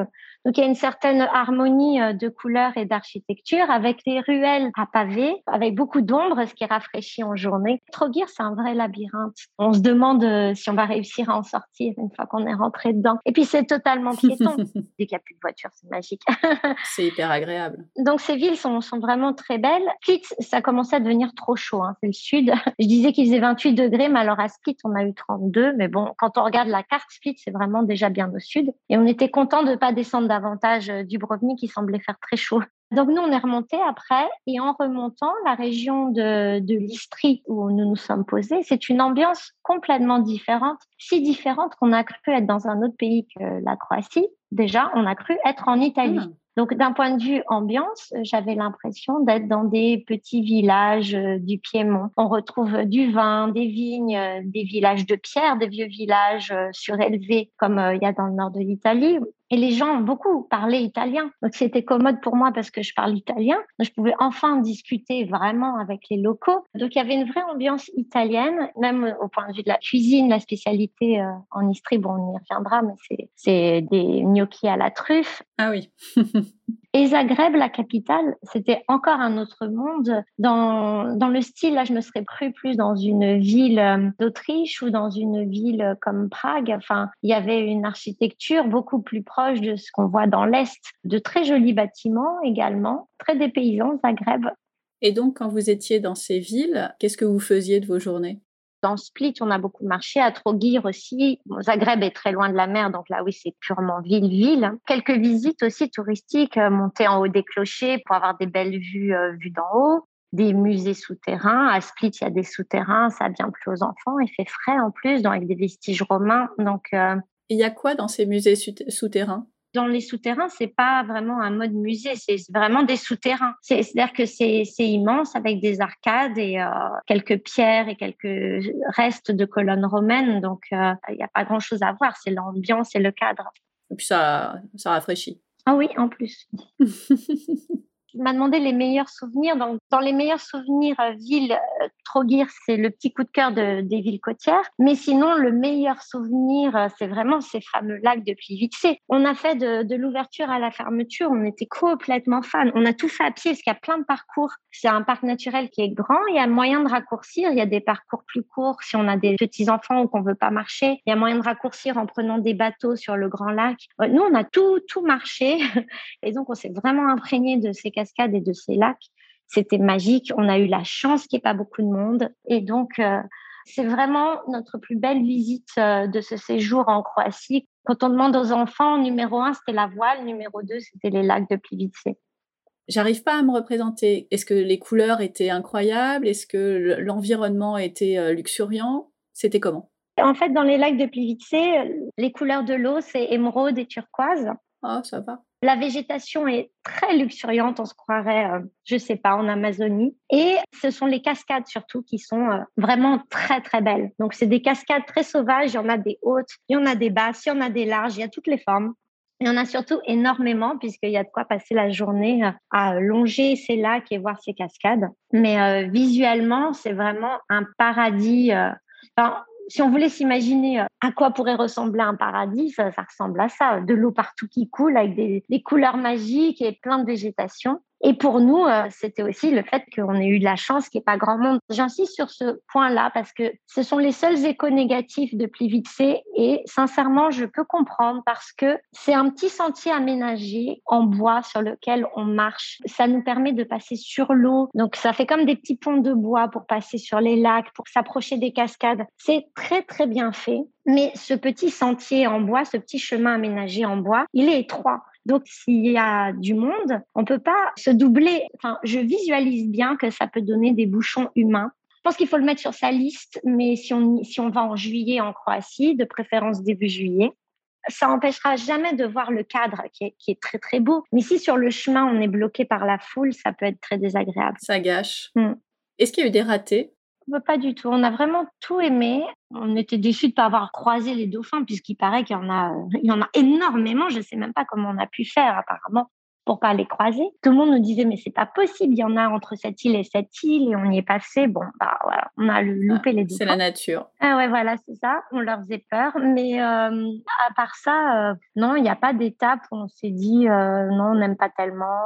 Donc il y a une certaine harmonie euh, de couleurs et d'architecture avec des ruelles à pavés, avec beaucoup d'ombre, ce qui rafraîchit en journée. Trogir, c'est un vrai labyrinthe. On se demande euh, si on va réussir à en sortir une fois qu'on est rentré dedans. Et puis c'est totalement piéton. Dès qu'il n'y a plus de voiture, c'est magique. c'est hyper agréable. Donc ces villes sont, sont vraiment très belles. Split, ça commençait à devenir trop chaud. Hein. C'est le sud. Je disais qu'il faisait 28 degrés, mais alors à Split, on a eu 32. Mais bon, quand on regarde la carte, Split, c'est vraiment déjà bien au sud. Et on était content de ne pas descendre davantage euh, du Brovnik qui semblait faire très chaud. Donc nous, on est remonté après et en remontant la région de, de l'Istrie où nous nous sommes posés, c'est une ambiance complètement différente, si différente qu'on a cru être dans un autre pays que la Croatie. Déjà, on a cru être en Italie. Ah. Donc, d'un point de vue ambiance, j'avais l'impression d'être dans des petits villages euh, du Piémont. On retrouve du vin, des vignes, euh, des villages de pierre, des vieux villages surélevés comme il y a dans le nord de l'Italie, et les gens ont beaucoup parlé italien. Donc c'était commode pour moi parce que je parle italien. Je pouvais enfin discuter vraiment avec les locaux. Donc il y avait une vraie ambiance italienne, même au point de vue de la cuisine, la spécialité euh, en Istrie. Bon, on y reviendra, mais c'est des gnocchis à la truffe. Ah oui. Et Zagreb, la capitale, c'était encore un autre monde. Dans, dans le style, là, je me serais cru plus dans une ville euh, d'Autriche ou dans une ville comme Prague. Enfin, il y avait une architecture beaucoup plus proche de ce qu'on voit dans l'Est. De très jolis bâtiments également, très dépaysants, Zagreb. Et donc, quand vous étiez dans ces villes, qu'est-ce que vous faisiez de vos journées? Dans Split, on a beaucoup marché. À Trogir aussi. Zagreb est très loin de la mer, donc là, oui, c'est purement ville-ville. Quelques visites aussi touristiques, euh, monter en haut des clochers pour avoir des belles vues, euh, vues d'en haut. Des musées souterrains. À Split, il y a des souterrains. Ça a bien plu aux enfants. Il fait frais en plus, donc avec des vestiges romains. Donc, euh, il y a quoi dans ces musées souterrains? Dans les souterrains, c'est pas vraiment un mode musée, c'est vraiment des souterrains. C'est-à-dire que c'est immense avec des arcades et euh, quelques pierres et quelques restes de colonnes romaines. Donc, euh, il n'y a pas grand-chose à voir. C'est l'ambiance et le cadre. Et puis ça, ça rafraîchit. Ah oui, en plus. Il m'a demandé les meilleurs souvenirs. Donc, dans les meilleurs souvenirs euh, villes, euh, Trogir, c'est le petit coup de cœur de, des villes côtières. Mais sinon, le meilleur souvenir, euh, c'est vraiment ces fameux lacs de Plivice. On a fait de, l'ouverture à la fermeture, on était complètement fans. On a tout fait à pied parce qu'il y a plein de parcours. C'est un parc naturel qui est grand. Il y a moyen de raccourcir. Il y a des parcours plus courts si on a des petits enfants ou qu'on veut pas marcher. Il y a moyen de raccourcir en prenant des bateaux sur le grand lac. Nous, on a tout, tout marché. Et donc, on s'est vraiment imprégné de ces cascades et de ces lacs. C'était magique. On a eu la chance qu'il n'y ait pas beaucoup de monde. Et donc, euh, c'est vraiment notre plus belle visite euh, de ce séjour en Croatie. Quand on demande aux enfants, numéro un, c'était la voile, numéro deux, c'était les lacs de Plivice. J'arrive pas à me représenter. Est-ce que les couleurs étaient incroyables? Est-ce que l'environnement était euh, luxuriant? C'était comment? En fait, dans les lacs de Plivice, les couleurs de l'eau, c'est émeraude et turquoise. Ah, ça va. La végétation est très luxuriante, on se croirait, je euh, je sais pas, en Amazonie. Et ce sont les cascades surtout qui sont euh, vraiment très très belles. Donc c'est des cascades très sauvages. Il y en a des hautes, il y en a des basses, il y en a des larges, il y a toutes les formes. Il y en a surtout énormément puisqu'il y a de quoi passer la journée euh, à longer ces lacs et voir ces cascades. Mais visuellement, c'est vraiment un paradis. Si on voulait s'imaginer euh, à quoi pourrait ressembler un paradis, ça, ressemble à ça. De l'eau partout qui coule avec des, des couleurs magiques et plein de végétation. Et pour nous, euh, c'était aussi le fait qu'on ait eu de la chance qu'il n'y ait pas grand monde. J'insiste sur ce point-là parce que ce sont les seuls échos négatifs de Plivice et sincèrement, je peux comprendre parce que c'est un petit sentier aménagé en bois sur lequel on marche. Ça nous permet de passer sur l'eau. Donc, ça fait comme des petits ponts de bois pour passer sur les lacs, pour s'approcher des cascades. C'est très, très bien fait. Mais ce petit sentier en bois, ce petit chemin aménagé en bois, il est étroit. Donc, s'il y a du monde, on peut pas se doubler. Enfin, je visualise bien que ça peut donner des bouchons humains. Je pense qu'il faut le mettre sur sa liste, mais si on, si on va en juillet en Croatie, de préférence début juillet, ça empêchera jamais de voir le cadre qui est, qui est, très très beau. Mais si sur le chemin on est bloqué par la foule, ça peut être très désagréable. Ça gâche. Hmm. Est-ce qu'il y a eu des ratés? Pas du tout. On a vraiment tout aimé. On était déçus de ne pas avoir croisé les dauphins, puisqu'il paraît qu'il y en a, il y en a énormément. Je ne sais même pas comment on a pu faire, apparemment, pour pas les croiser. Tout le monde nous disait, mais c'est pas possible. Il y en a entre cette île et cette île, et on y est passé. Bon, bah voilà, on a loupé les dauphins. C'est la nature. Ah ouais, voilà, c'est ça. On leur faisait peur. Mais euh, à part ça, euh, non, il n'y a pas d'étape où on s'est dit, euh, non, on n'aime pas tellement.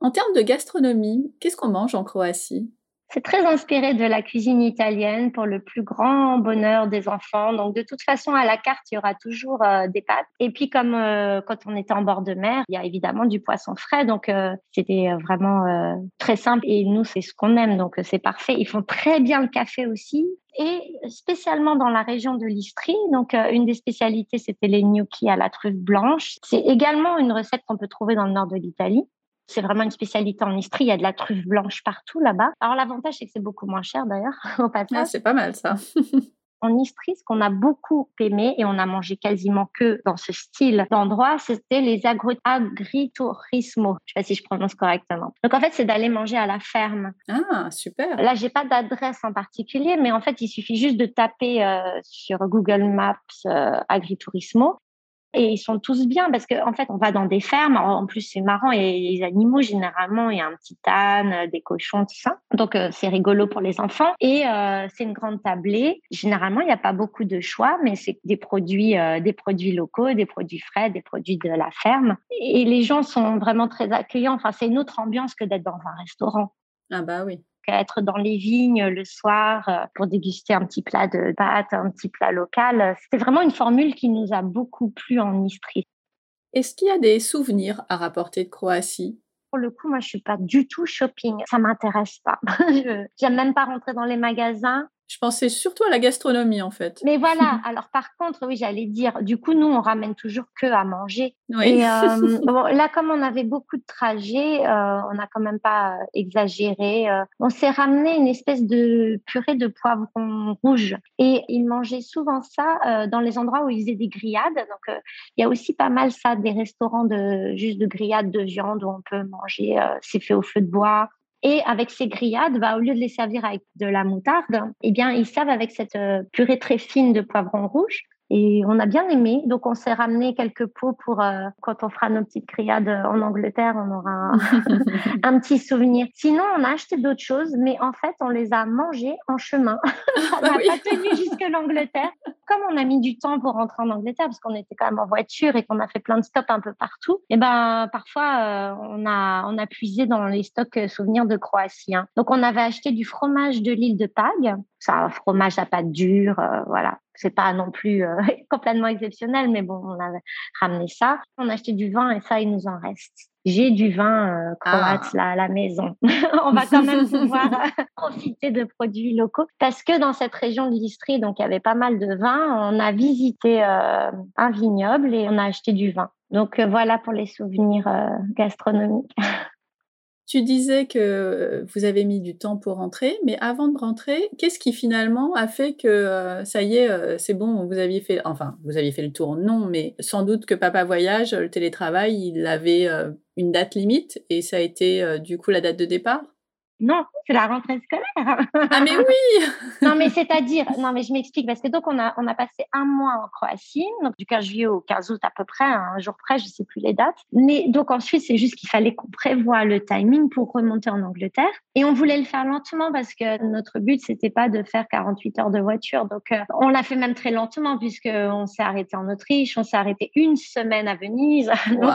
En termes de gastronomie, qu'est-ce qu'on mange en Croatie? C'est très inspiré de la cuisine italienne pour le plus grand bonheur des enfants. Donc, de toute façon, à la carte, il y aura toujours euh, des pâtes. Et puis, comme euh, quand on était en bord de mer, il y a évidemment du poisson frais. Donc, euh, c'était vraiment très simple. Et nous, c'est ce qu'on aime. Donc, c'est parfait. Ils font très bien le café aussi. Et spécialement dans la région de l'Istrie, donc une des spécialités, c'était les gnocchis à la truffe blanche. C'est également une recette qu'on peut trouver dans le nord de l'Italie. C'est vraiment une spécialité en Istrie. Il y a de la truffe blanche partout là-bas. Alors l'avantage, c'est que c'est beaucoup moins cher d'ailleurs au passage. Ah, c'est pas mal ça. en Istrie, ce qu'on a beaucoup aimé et on a mangé quasiment que dans ce style d'endroit, c'était les agriturismo. Je sais pas si je prononce correctement. Donc en fait, c'est d'aller manger à la ferme. Ah, super. Là, j'ai pas d'adresse en particulier, mais en fait, il suffit juste de taper euh, sur Google Maps euh, agriturismo et ils sont tous bien parce qu'en en fait, on va dans des fermes. En plus, c'est marrant. Et les animaux, généralement, il y a un petit âne, euh, des cochons, tout ça. Donc, euh, c'est rigolo pour les enfants. Et euh, c'est une grande tablée. Généralement, il n'y a pas beaucoup de choix, mais c'est des produits, des produits locaux, des produits frais, des produits de la ferme. Et les gens sont vraiment très accueillants. Enfin, c'est une autre ambiance que d'être dans un restaurant. Ah bah oui être dans les vignes le soir euh, pour déguster un petit plat de pâtes, un petit plat local. C'était vraiment une formule qui nous a beaucoup plu en Istrie. Est-ce qu'il y a des souvenirs à rapporter de Croatie? Pour le coup, moi, je suis pas du tout shopping. Ça m'intéresse pas. J'aime même pas rentrer dans les magasins. Je pensais surtout à la gastronomie, en fait. Mais voilà. Alors, par contre, oui, j'allais dire, du coup, nous, on ramène toujours que à manger. Oui. Et euh, bon, là, comme on avait beaucoup de trajets, euh, on n'a quand même pas euh, exagéré. Euh, on s'est ramené une espèce de purée de poivron rouge. Et ils mangeaient souvent ça euh, dans les endroits où ils faisaient des grillades. Donc, il y a aussi pas mal ça, des restaurants de juste de grillades de viande où on peut manger. c'est fait au feu de bois. Et avec ces grillades, bah, au lieu de les servir avec de la moutarde, eh bien, ils servent avec cette euh, purée très fine de poivron rouge. Et on a bien aimé. Donc, on s'est ramené quelques pots pour euh, quand on fera nos petites grillades en Angleterre, on aura un, petit souvenir. Sinon, on a acheté d'autres choses, mais en fait, on les a mangées en chemin. on n'a pas tenu jusque l'Angleterre. Comme on a mis du temps pour rentrer en Angleterre, parce qu'on était quand même en voiture et qu'on a fait plein de stops un peu partout, et eh ben parfois euh, on a on a puisé dans les stocks euh, souvenirs de Croatie. Hein. Donc, on avait acheté du fromage de l'île de Pag. C'est un fromage à pâte dure, voilà c'est pas non plus euh, complètement exceptionnel, mais bon, on a ramené ça. On a acheté du vin et ça, il nous en reste. J'ai du vin euh, croate ah. là à la maison. on va quand même pouvoir euh, profiter de produits locaux parce que dans cette région de l'Istrie, donc il y avait pas mal de vin. On a visité un vignoble et on a acheté du vin. Donc voilà pour les souvenirs gastronomiques. Tu disais que vous avez mis du temps pour rentrer, mais avant de rentrer, qu'est-ce qui finalement a fait que euh, ça y est, euh, c'est bon, vous aviez fait, enfin, vous aviez fait le tour, non, mais sans doute que Papa Voyage, le télétravail, il avait euh, une date limite et ça a été du coup la date de départ? Non, c'est la rentrée scolaire. Ah mais oui Non mais c'est-à-dire, non mais je m'explique parce que donc on a on a passé un mois en Croatie, donc du 15 juillet au 15 août à peu près, un jour près, je sais plus les dates. Mais donc ensuite c'est juste qu'il fallait qu'on prévoie le timing pour remonter en Angleterre et on voulait le faire lentement parce que notre but c'était pas de faire 48 heures de voiture, donc euh, on l'a fait même très lentement puisque on s'est arrêté en Autriche, on s'est arrêté une semaine à Venise. Donc,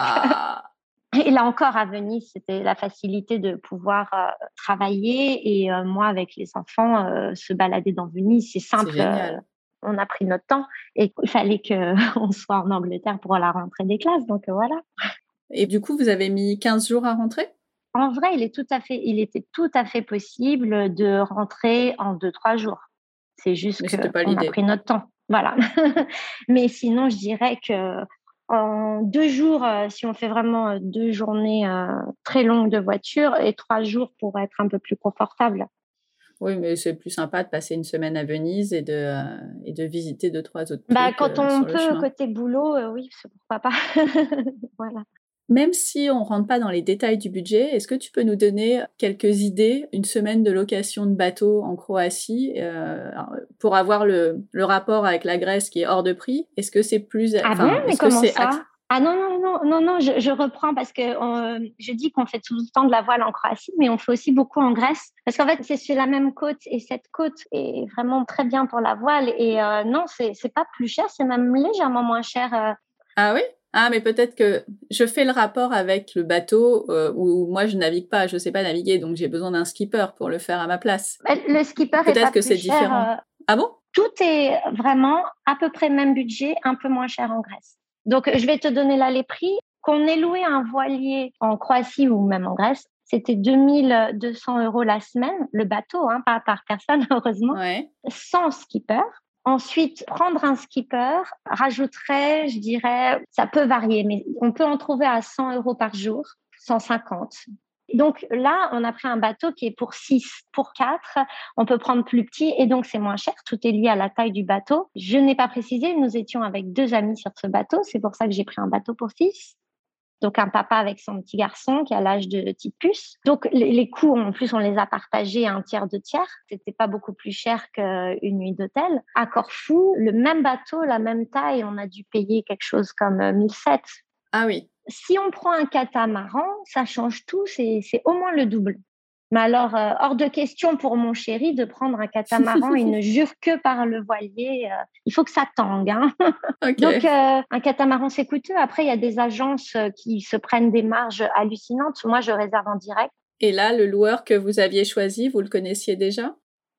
et là encore, à Venise, c'était la facilité de pouvoir euh, travailler et euh, moi, avec les enfants, euh, se balader dans Venise, c'est simple. on a pris notre temps et il fallait qu'on soit en Angleterre pour la rentrée des classes. Donc voilà. Et du coup, vous avez mis 15 jours à rentrer? En vrai, il, est tout à fait, il était tout à fait possible de rentrer en 2-3 jours. C'est juste qu'on a pris notre temps. Voilà. Mais sinon, je dirais que en deux jours, euh, si on fait vraiment euh, deux journées euh, très longues de voiture et trois jours pour être un peu plus confortable. Oui, mais c'est plus sympa de passer une semaine à Venise et de, et de visiter deux, trois autres bah, Quand on peut, côté boulot, oui, pourquoi pas. voilà. Même si on rentre pas dans les détails du budget, est-ce que tu peux nous donner quelques idées, une semaine de location de bateau en Croatie, euh, pour avoir le, le, rapport avec la Grèce qui est hors de prix Est-ce que c'est plus... Ah bon, mais comment ça? ah non, non, non, non, non, je, je reprends parce que euh, je dis qu'on fait tout le temps de la voile en Croatie, mais on fait aussi beaucoup en Grèce. Parce qu'en fait, c'est sur la même côte et cette côte est vraiment très bien pour la voile. Et euh, non, c'est pas plus cher, c'est même légèrement moins cher. Euh. Ah oui? Ah, mais peut-être que je fais le rapport avec le bateau euh, où moi je navigue pas, je sais pas naviguer, donc j'ai besoin d'un skipper pour le faire à ma place. Bah, le skipper peut-être que c'est différent. Euh, ah bon? Tout est vraiment à peu près même budget, un peu moins cher en Grèce. Donc je vais te donner là les prix. Qu'on ait loué un voilier en Croatie ou même en Grèce, c'était 2200 euros la semaine, le bateau, hein, pas par personne heureusement, sans skipper. Ensuite, prendre un skipper rajouterait, je dirais, ça peut varier, mais on peut en trouver à 100 euros par jour, 150. Donc là, on a pris un bateau qui est pour 6, pour 4. On peut prendre plus petit et donc c'est moins cher. Tout est lié à la taille du bateau. Je n'ai pas précisé, nous étions avec deux amis sur ce bateau. C'est pour ça que j'ai pris un bateau pour 6 donc un papa avec son petit garçon qui a l'âge de petite puce. Donc les, coûts, en plus, on les a partagés un tiers, de tiers. C'était pas beaucoup plus cher qu'une nuit d'hôtel. À Corfou, le même bateau, la même taille, on a dû payer quelque chose comme 1007. Euh, ah oui. Si on prend un catamaran, ça change tout, c'est au moins le double. Mais alors, euh, hors de question pour mon chéri de prendre un catamaran. il ne jure que par le voilier. Euh, il faut que ça tangue. Hein. Donc, euh, un catamaran, c'est coûteux. Après, il y a des agences qui se prennent des marges hallucinantes. Moi, je réserve en direct. Et là, le loueur que vous aviez choisi, vous le connaissiez déjà?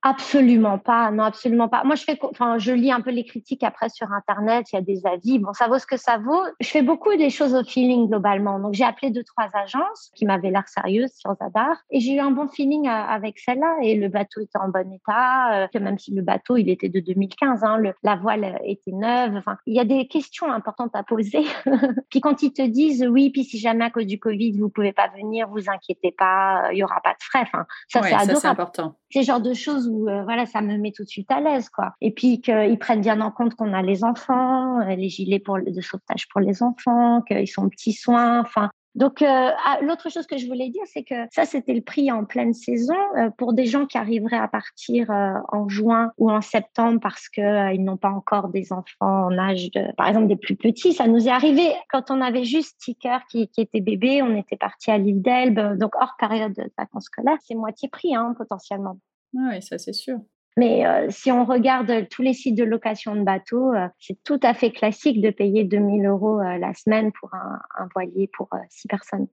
Absolument pas, non, absolument pas. Moi, je fais, enfin, je lis un peu les critiques après sur Internet, il y a des avis. Bon, ça vaut ce que ça vaut. Je fais beaucoup des choses au feeling globalement. Donc, j'ai appelé deux, trois agences qui m'avaient l'air sérieuses sur Zadar et j'ai eu un bon feeling euh, avec celle-là et le bateau était en bon état, euh, même si le bateau, il était de 2015, hein, le, la voile était neuve. Enfin, il y a des questions importantes à poser. puis quand ils te disent oui, puis si jamais à cause du Covid, vous pouvez pas venir, vous inquiétez pas, il y aura pas de frais. Enfin, ça, c'est important. C'est le genre de choses euh, voilà, ça me met tout de suite à l'aise, quoi. Et puis qu'ils prennent bien en compte qu'on a les enfants, euh, les gilets de sauvetage pour les enfants, qu'ils sont petits soins, enfin. Donc, euh, ah, l'autre chose que je voulais dire, c'est que ça, c'était le prix en pleine saison pour des gens qui arriveraient à partir en juin ou en septembre parce qu'ils n'ont pas encore des enfants en âge de, par exemple, des plus petits. Ça nous est arrivé quand on avait juste Ticker qui, était bébé, on était parti à l'île d'Elbe, donc hors période de vacances scolaires, c'est moitié prix hein, potentiellement. Oui, ça c'est sûr. Mais euh, si on regarde tous les sites de location de bateaux, euh, c'est tout à fait classique de payer 2000 euros euh, la semaine pour un, un voilier pour six personnes.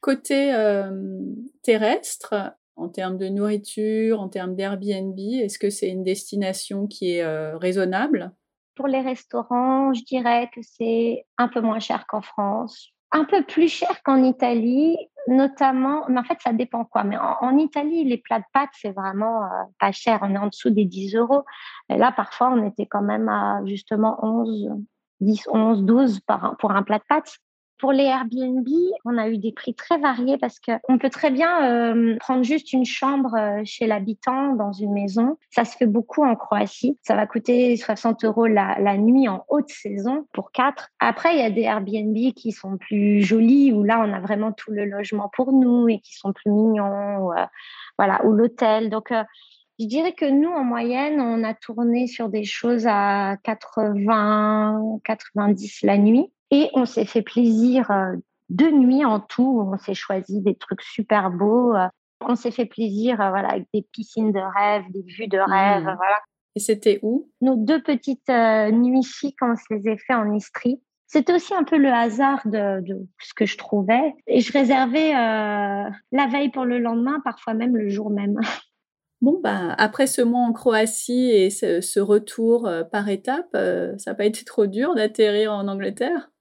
Côté terrestre, en termes de nourriture, en termes d'Airbnb, est-ce que c'est une destination qui est raisonnable? Pour les restaurants, je dirais que c'est un peu moins cher qu'en France, un peu plus cher qu'en Italie, notamment, mais en fait, ça dépend quoi. Mais en, Italie, les plats de pâtes, c'est vraiment euh, pas cher. On est en dessous des 10 euros. Et là, parfois, on était quand même à justement 11, 10, 11, 12 par, pour un plat de pâtes. Pour les Airbnb, on a eu des prix très variés parce qu'on peut très bien euh, prendre juste une chambre euh, chez l'habitant dans une maison. Ça se fait beaucoup en Croatie. Ça va coûter 60 euros la, nuit en haute saison pour quatre. Après, il y a des Airbnb qui sont plus jolis où là, on a vraiment tout le logement pour nous et qui sont plus mignons. Ou, euh, voilà, ou l'hôtel. Donc, je dirais que nous, en moyenne, on a tourné sur des choses à 80, 90 la nuit. Et on s'est fait plaisir euh, deux nuits en tout. On s'est choisi des trucs super beaux. Euh. On s'est fait plaisir euh, voilà, avec des piscines de rêve, des vues de rêve. Mmh. Voilà. Et c'était où? Nos deux petites nuits chic, on se les a fait en Istrie. C'était aussi un peu le hasard de, de, ce que je trouvais. Et je réservais la veille pour le lendemain, parfois même le jour même. Bon, bah, après ce mois en Croatie et ce, ce retour par étapes, ça n'a pas été trop dur d'atterrir en Angleterre?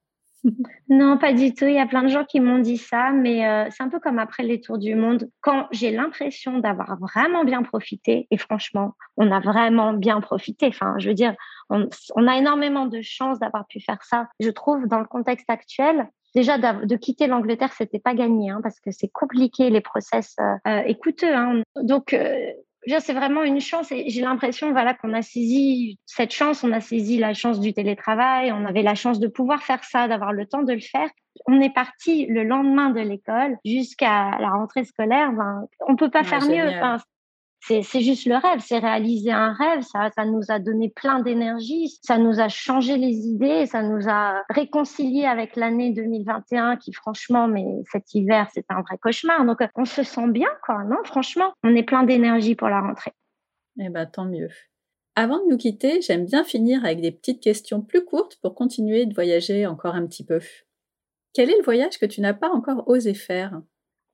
Non, pas du tout. Il y a plein de gens qui m'ont dit ça, mais euh, c'est un peu comme après les tours du monde. Quand j'ai l'impression d'avoir vraiment bien profité, et franchement, on a vraiment bien profité. Enfin, je veux dire, on, a énormément de chance d'avoir pu faire ça. Je trouve, dans le contexte actuel, déjà de quitter l'Angleterre, c'était pas gagné, hein, parce que c'est compliqué, les process euh, euh et coûteux. Hein. Donc, euh, c'est vraiment une chance et j'ai l'impression voilà qu'on a saisi cette chance, on a saisi la chance du télétravail, on avait la chance de pouvoir faire ça, d'avoir le temps de le faire. On est parti le lendemain de l'école jusqu'à la rentrée scolaire. Ben, on peut pas faire mieux c'est juste le rêve, c'est réaliser un rêve, ça, ça nous a donné plein d'énergie, ça nous a changé les idées, ça nous a réconcilié avec l'année 2021 qui franchement, mais cet hiver, c'est un vrai cauchemar. Donc on se sent bien, quoi, non Franchement, on est plein d'énergie pour la rentrée. Eh ben tant mieux. Avant de nous quitter, j'aime bien finir avec des petites questions plus courtes pour continuer de voyager encore un petit peu. Quel est le voyage que tu n'as pas encore osé faire?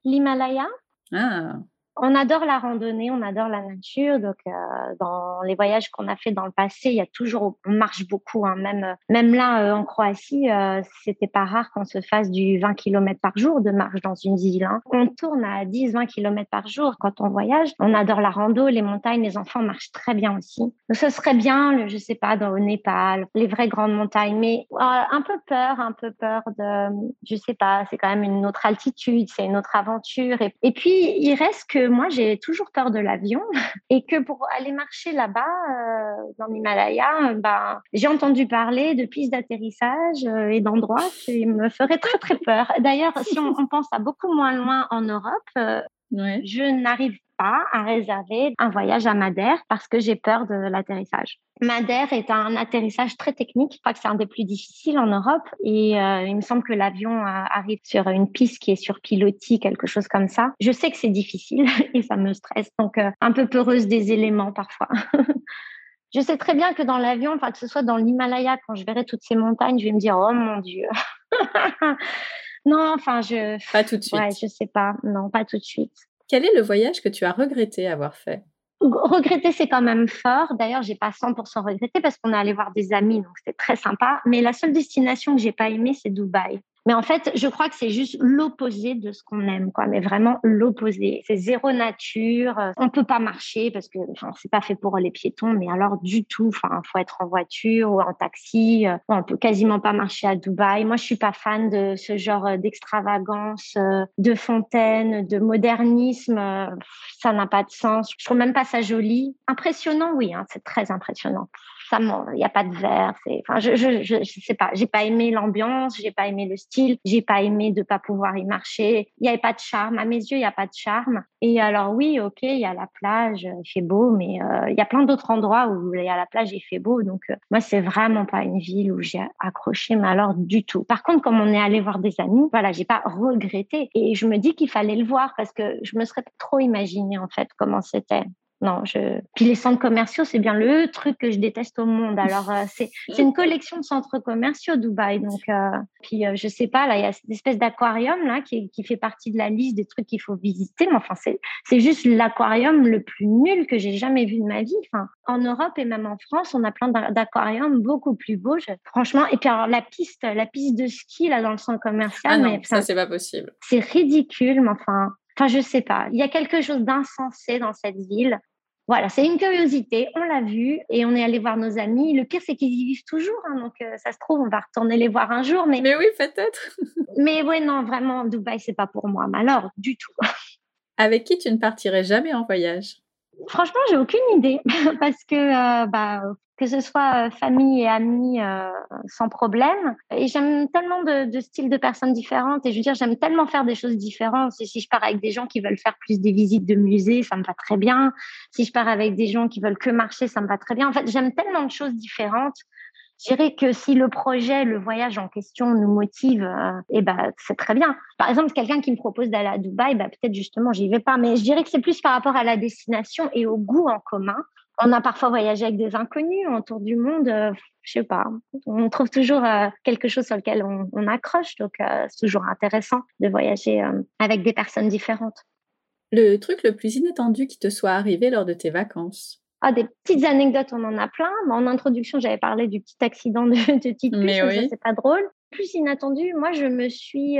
L'Himalaya. Ah, on adore la randonnée, on adore la nature. Donc, euh, dans les voyages qu'on a fait dans le passé, il y a toujours, on marche beaucoup. Hein, même, même là, euh, en Croatie, euh, c'était pas rare qu'on se fasse du 20 km par jour de marche dans une ville. Hein. On tourne à 10-20 km par jour quand on voyage. On adore la rando, les montagnes, les enfants marchent très bien aussi. Donc, ce serait bien, le, je sais pas, le Népal, les vraies grandes montagnes, mais euh, un peu peur, un peu peur de, je sais pas, c'est quand même une autre altitude, c'est une autre aventure. Et puis, il reste que moi, j'ai toujours peur de l'avion et que pour aller marcher là-bas, euh, dans l'Himalaya, ben, j'ai entendu parler de pistes d'atterrissage euh, et d'endroits qui me feraient très, très peur. D'ailleurs, si on, pense à beaucoup moins loin en Europe, euh, je n'arrive pas à réserver un voyage à Madère parce que j'ai peur de l'atterrissage. Madère est un atterrissage très technique. Je crois que c'est un des plus difficiles en Europe et euh, il me semble que l'avion euh, arrive sur une piste qui est sur pilotis, quelque chose comme ça. Je sais que c'est difficile et ça me stresse, donc euh, un peu peureuse des éléments parfois. je sais très bien que dans l'avion, que ce soit dans l'Himalaya, quand je verrai toutes ces montagnes, je vais me dire oh mon dieu. non, enfin je. Pas tout de suite. Ouais, je sais pas. Non, pas tout de suite. Quel est le voyage que tu as regretté avoir fait? Regretter, c'est quand même fort. D'ailleurs, j'ai pas 100% regretté parce qu'on est allé voir des amis, donc c'était très sympa. Mais la seule destination que j'ai pas aimée, c'est Dubaï. Mais en fait, je crois que c'est juste l'opposé de ce qu'on aime, quoi. Mais vraiment l'opposé. C'est zéro nature. Euh, on peut pas marcher parce que, enfin, c'est pas fait pour les piétons, mais alors du tout. Enfin, faut être en voiture ou en taxi. Euh, on peut quasiment pas marcher à Dubaï. Moi, je suis pas fan de ce genre euh, d'extravagance, de fontaine, de modernisme. Ça n'a pas de sens. Je trouve même pas ça joli. Impressionnant, oui, hein, c'est très impressionnant ça il n'y a pas de verre. C'est, enfin, je, je, je, sais pas. J'ai pas aimé l'ambiance, j'ai pas aimé le style, j'ai pas aimé de pas pouvoir y marcher. Il y avait pas de charme. À mes yeux, il y a pas de charme. Et alors oui, ok, il y a la plage, il fait beau, mais euh, il y a plein d'autres endroits où il y a la plage, il fait beau. Donc euh, moi, c'est vraiment pas une ville où j'ai accroché, mais alors du tout. Par contre, comme on est allé voir des amis, voilà, j'ai pas regretté. Et je me dis qu'il fallait le voir parce que je me serais trop imaginé en fait comment c'était. Non, je. Puis les centres commerciaux, c'est bien le truc que je déteste au monde. Alors euh, c'est une collection de centres commerciaux Dubaï. Donc euh, puis euh, je sais pas là, il y a cette espèce d'aquarium là qui qui fait partie de la liste des trucs qu'il faut visiter. Mais enfin c'est c'est juste l'aquarium le plus nul que j'ai jamais vu de ma vie. Enfin en Europe et même en France, on a plein d'aquariums beaucoup plus beaux. Franchement. Et puis alors la piste la piste de ski là dans le centre commercial. Ah non, ça c'est pas possible. C'est ridicule. Mais enfin Enfin, je sais pas. Il y a quelque chose d'insensé dans cette ville. Voilà, c'est une curiosité. On l'a vu et on est allé voir nos amis. Le pire, c'est qu'ils y vivent toujours. Hein, donc, euh, ça se trouve, on va retourner les voir un jour. Mais, mais oui, peut-être. mais ouais, non, vraiment, Dubaï, c'est pas pour moi. Alors, du tout. Avec qui tu ne partirais jamais en voyage? Franchement, j'ai aucune idée parce que euh, bah, que ce soit euh, famille et amis euh, sans problème. Et j'aime tellement de, de, styles de personnes différentes. Et je veux dire, j'aime tellement faire des choses différentes. Et si je pars avec des gens qui veulent faire plus des visites de musées, ça me va très bien. Si je pars avec des gens qui veulent que marcher, ça me va très bien. En fait, j'aime tellement de choses différentes. Je dirais que si le projet, le voyage en question nous motive, euh, eh ben, c'est très bien. Par exemple, quelqu'un qui me propose d'aller à Dubaï, bah, peut-être justement, j'y vais pas. Mais je dirais que c'est plus par rapport à la destination et au goût en commun. On a parfois voyagé avec des inconnus autour du monde. Euh, je sais pas. On trouve toujours euh, quelque chose sur lequel on, accroche. Donc, euh, c'est toujours intéressant de voyager avec des personnes différentes. Le truc le plus inattendu qui te soit arrivé lors de tes vacances? Ah, des petites anecdotes, on en a plein. En introduction, j'avais parlé du petit accident de, de petite puce, mais c'est pas drôle. Plus inattendu, moi, je me suis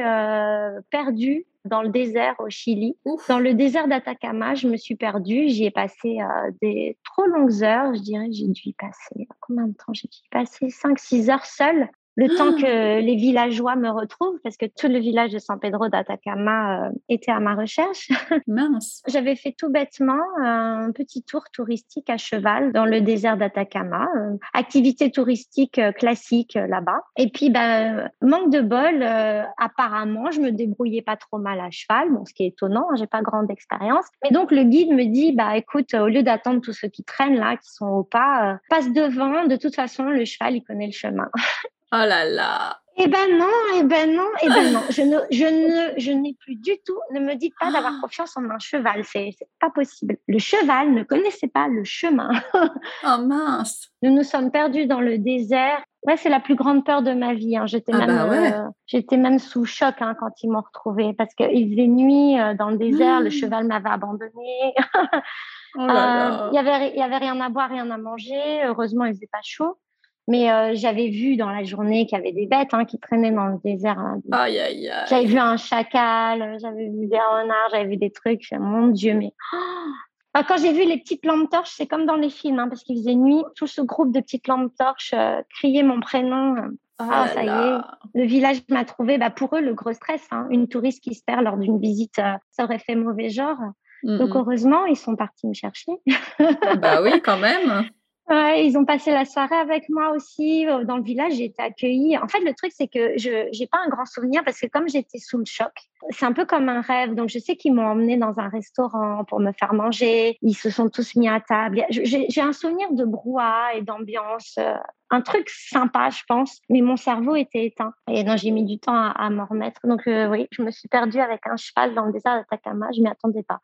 perdue dans le désert au Chili. Dans le désert d'Atacama, je me suis perdue. J'y ai passé euh, des trop longues heures. Je dirais, j'ai dû y passer, combien de temps? J'ai dû y passer 5-6 heures seule le temps ah! que les villageois me retrouvent, parce que tout le village de San Pedro d'Atacama euh, était à ma recherche. Mince. J'avais fait tout bêtement un petit tour touristique à cheval dans le désert d'Atacama, euh, activité touristique euh, classique là-bas. Et puis, ben, manque de bol, apparemment, je me débrouillais pas trop mal à cheval, bon, ce qui est étonnant, hein, j'ai pas grande expérience. Mais donc le guide me dit, bah écoute, au lieu d'attendre tous ceux qui traînent là, qui sont au pas, passe devant. De toute façon, le cheval, il connaît le chemin. Oh là là. Eh ben non, eh ben non, eh ben non. Je ne, je ne, je n'ai plus du tout. Ne me dites pas d'avoir ah. confiance en un cheval. C'est, c'est pas possible. Le cheval ne connaissait pas le chemin. oh mince. Nous nous sommes perdus dans le désert. Ouais, c'est la plus grande peur de ma vie. Hein. J'étais ah même, bah euh, j'étais même sous choc hein, quand ils m'ont retrouvée parce qu'il faisait nuit euh, dans le désert. Le mmh. cheval m'avait abandonnée. oh euh, il y avait, y avait rien à boire, rien à manger. Heureusement, il faisait pas chaud. Mais euh, j'avais vu dans la journée qu'il y avait des bêtes hein, qui traînaient dans le désert. Hein. Aïe, aïe, aïe. J'avais vu un chacal, j'avais vu des renards, j'avais vu des trucs. Mon Dieu, mais... Oh quand j'ai vu les petites lampes torches, c'est comme dans les films, hein, parce qu'il faisait nuit. Tout ce groupe de petites lampes torches euh, criait mon prénom. Oh ah, ça y est. Le village m'a trouvé. Bah, pour eux, le gros stress. Hein. Une touriste qui se perd lors d'une visite, euh, ça aurait fait mauvais genre. Donc, heureusement, ils sont partis me chercher. bah oui, quand même. Ils ont passé la soirée avec moi aussi euh, dans le village. J'ai été accueillie. En fait, le truc, c'est que je n'ai pas un grand souvenir parce que comme j'étais sous le choc, c'est un peu comme un rêve. Donc, je sais qu'ils m'ont emmené dans un restaurant pour me faire manger. Ils se sont tous mis à table. J'ai un souvenir de brouhaha et d'ambiance euh, un truc sympa, je pense, mais mon cerveau était éteint. Et non, j'ai mis du temps à, m'en remettre. Donc euh, oui, je me suis perdue avec un cheval dans le désert d'Atacama. Je m'y attendais pas.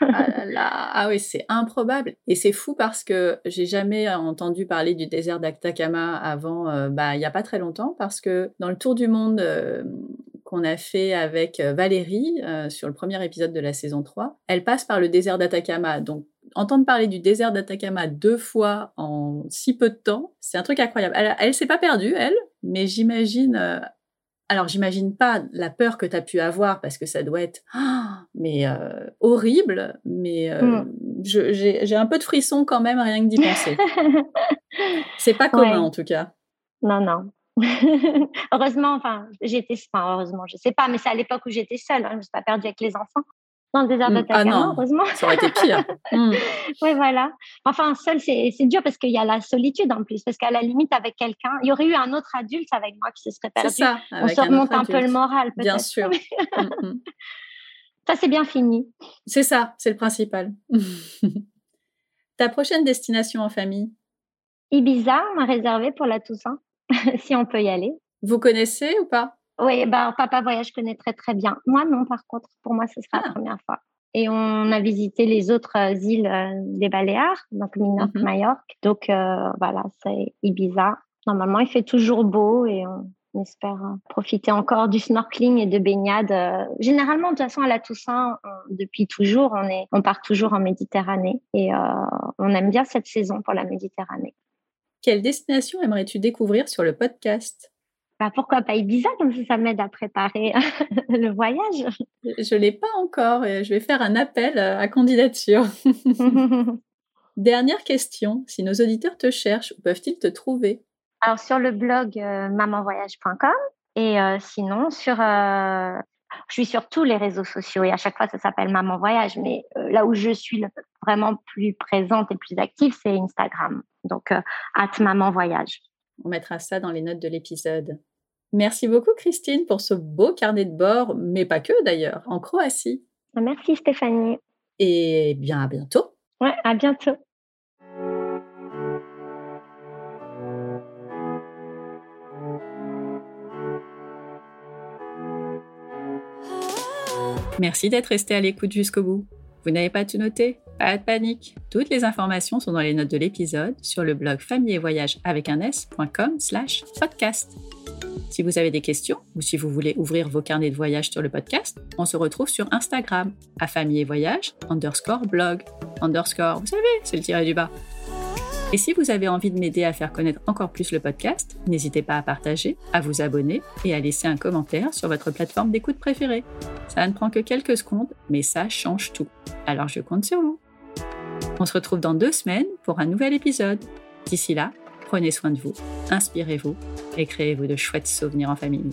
ah, ah oui, c'est improbable. Et c'est fou parce que j'ai jamais entendu parler du désert d'Atacama avant, euh, bah, il y a pas très longtemps, parce que dans le tour du monde euh, qu'on a fait avec Valérie sur le premier épisode de la saison 3, elle passe par le désert d'Atacama. Donc entendre parler du désert d'Atacama deux fois en si peu de temps, c'est un truc incroyable. Elle, elle s'est pas perdue, elle, mais j'imagine. euh, alors, j'imagine pas la peur que tu as pu avoir parce que ça doit être ah, mais euh, horrible. Mais euh, Mm. je- j'ai un peu de frisson quand même rien que d'y penser. c'est pas commun Ouais. en tout cas. Non, non. heureusement, enfin, j'étais, enfin, heureusement, je sais pas, mais c'est à l'époque où j'étais seule. Hein, je me suis pas perdue avec les enfants dans le désert Mm. de Ah heureusement. Ça aurait été pire. Mm. Oui, voilà. Enfin, seule, c'est dur parce qu'il y a la solitude en plus. Parce qu'à la limite, avec quelqu'un, il y aurait eu un autre adulte avec moi qui se serait C'est perdu. ça. On se remonte un peu le moral, Bien sûr. Mm, mm. Ça, c'est bien fini. C'est ça, c'est le principal. Ta prochaine destination en famille, Ibiza, on m'a réservé pour la Toussaint, si on peut y aller. vous connaissez ou pas? Oui, bah, Papa Voyage connaît très très bien. Moi, non, par contre, pour moi, ce sera Ah. la première fois. Et on a visité les autres euh, îles euh, des Baléares, donc Minorque, Mhm. Majorque. Donc euh, voilà, c'est Ibiza. Normalement, il fait toujours beau et on espère profiter encore du snorkeling et de baignade. Généralement, de toute façon, à la Toussaint, on- depuis toujours, on, est, on part toujours en Méditerranée et euh, on aime bien cette saison pour la Méditerranée. Quelle destination aimerais-tu découvrir sur le podcast? Bah, pourquoi pas Ibiza, comme ça, ça m'aide à préparer le voyage. Je l'ai pas encore et je vais faire un appel à candidature. Dernière question, si nos auditeurs te cherchent, où peuvent-ils te trouver? Alors sur le blog euh, mamanvoyage.com et euh, sinon sur euh, je suis sur tous les réseaux sociaux et à chaque fois ça s'appelle Maman Voyage mais là où je suis vraiment plus présente et plus active c'est Instagram. Donc at Maman Voyage. On mettra ça dans les notes de l'épisode. Merci beaucoup Christine pour ce beau carnet de bord, mais pas que d'ailleurs, en Croatie. Merci Stéphanie. Et bien à bientôt. Ouais, à bientôt. Merci d'être resté à l'écoute jusqu'au bout. Vous n'avez pas tout noté? Pas de panique. Toutes les informations sont dans les notes de l'épisode sur le blog famille et voyage avec un s.com slash podcast. Si vous avez des questions ou si vous voulez ouvrir vos carnets de voyage sur le podcast, on se retrouve sur Instagram à famille et voyage underscore blog underscore, vous savez, c'est le tiré du bas. Et si vous avez envie de m'aider à faire connaître encore plus le podcast, n'hésitez pas à partager, à vous abonner et à laisser un commentaire sur votre plateforme d'écoute préférée. Ça ne prend que quelques secondes, mais ça change tout. Alors je compte sur vous. On se retrouve dans deux semaines pour un nouvel épisode. D'ici là, prenez soin de vous, inspirez-vous et créez-vous de chouettes souvenirs en famille.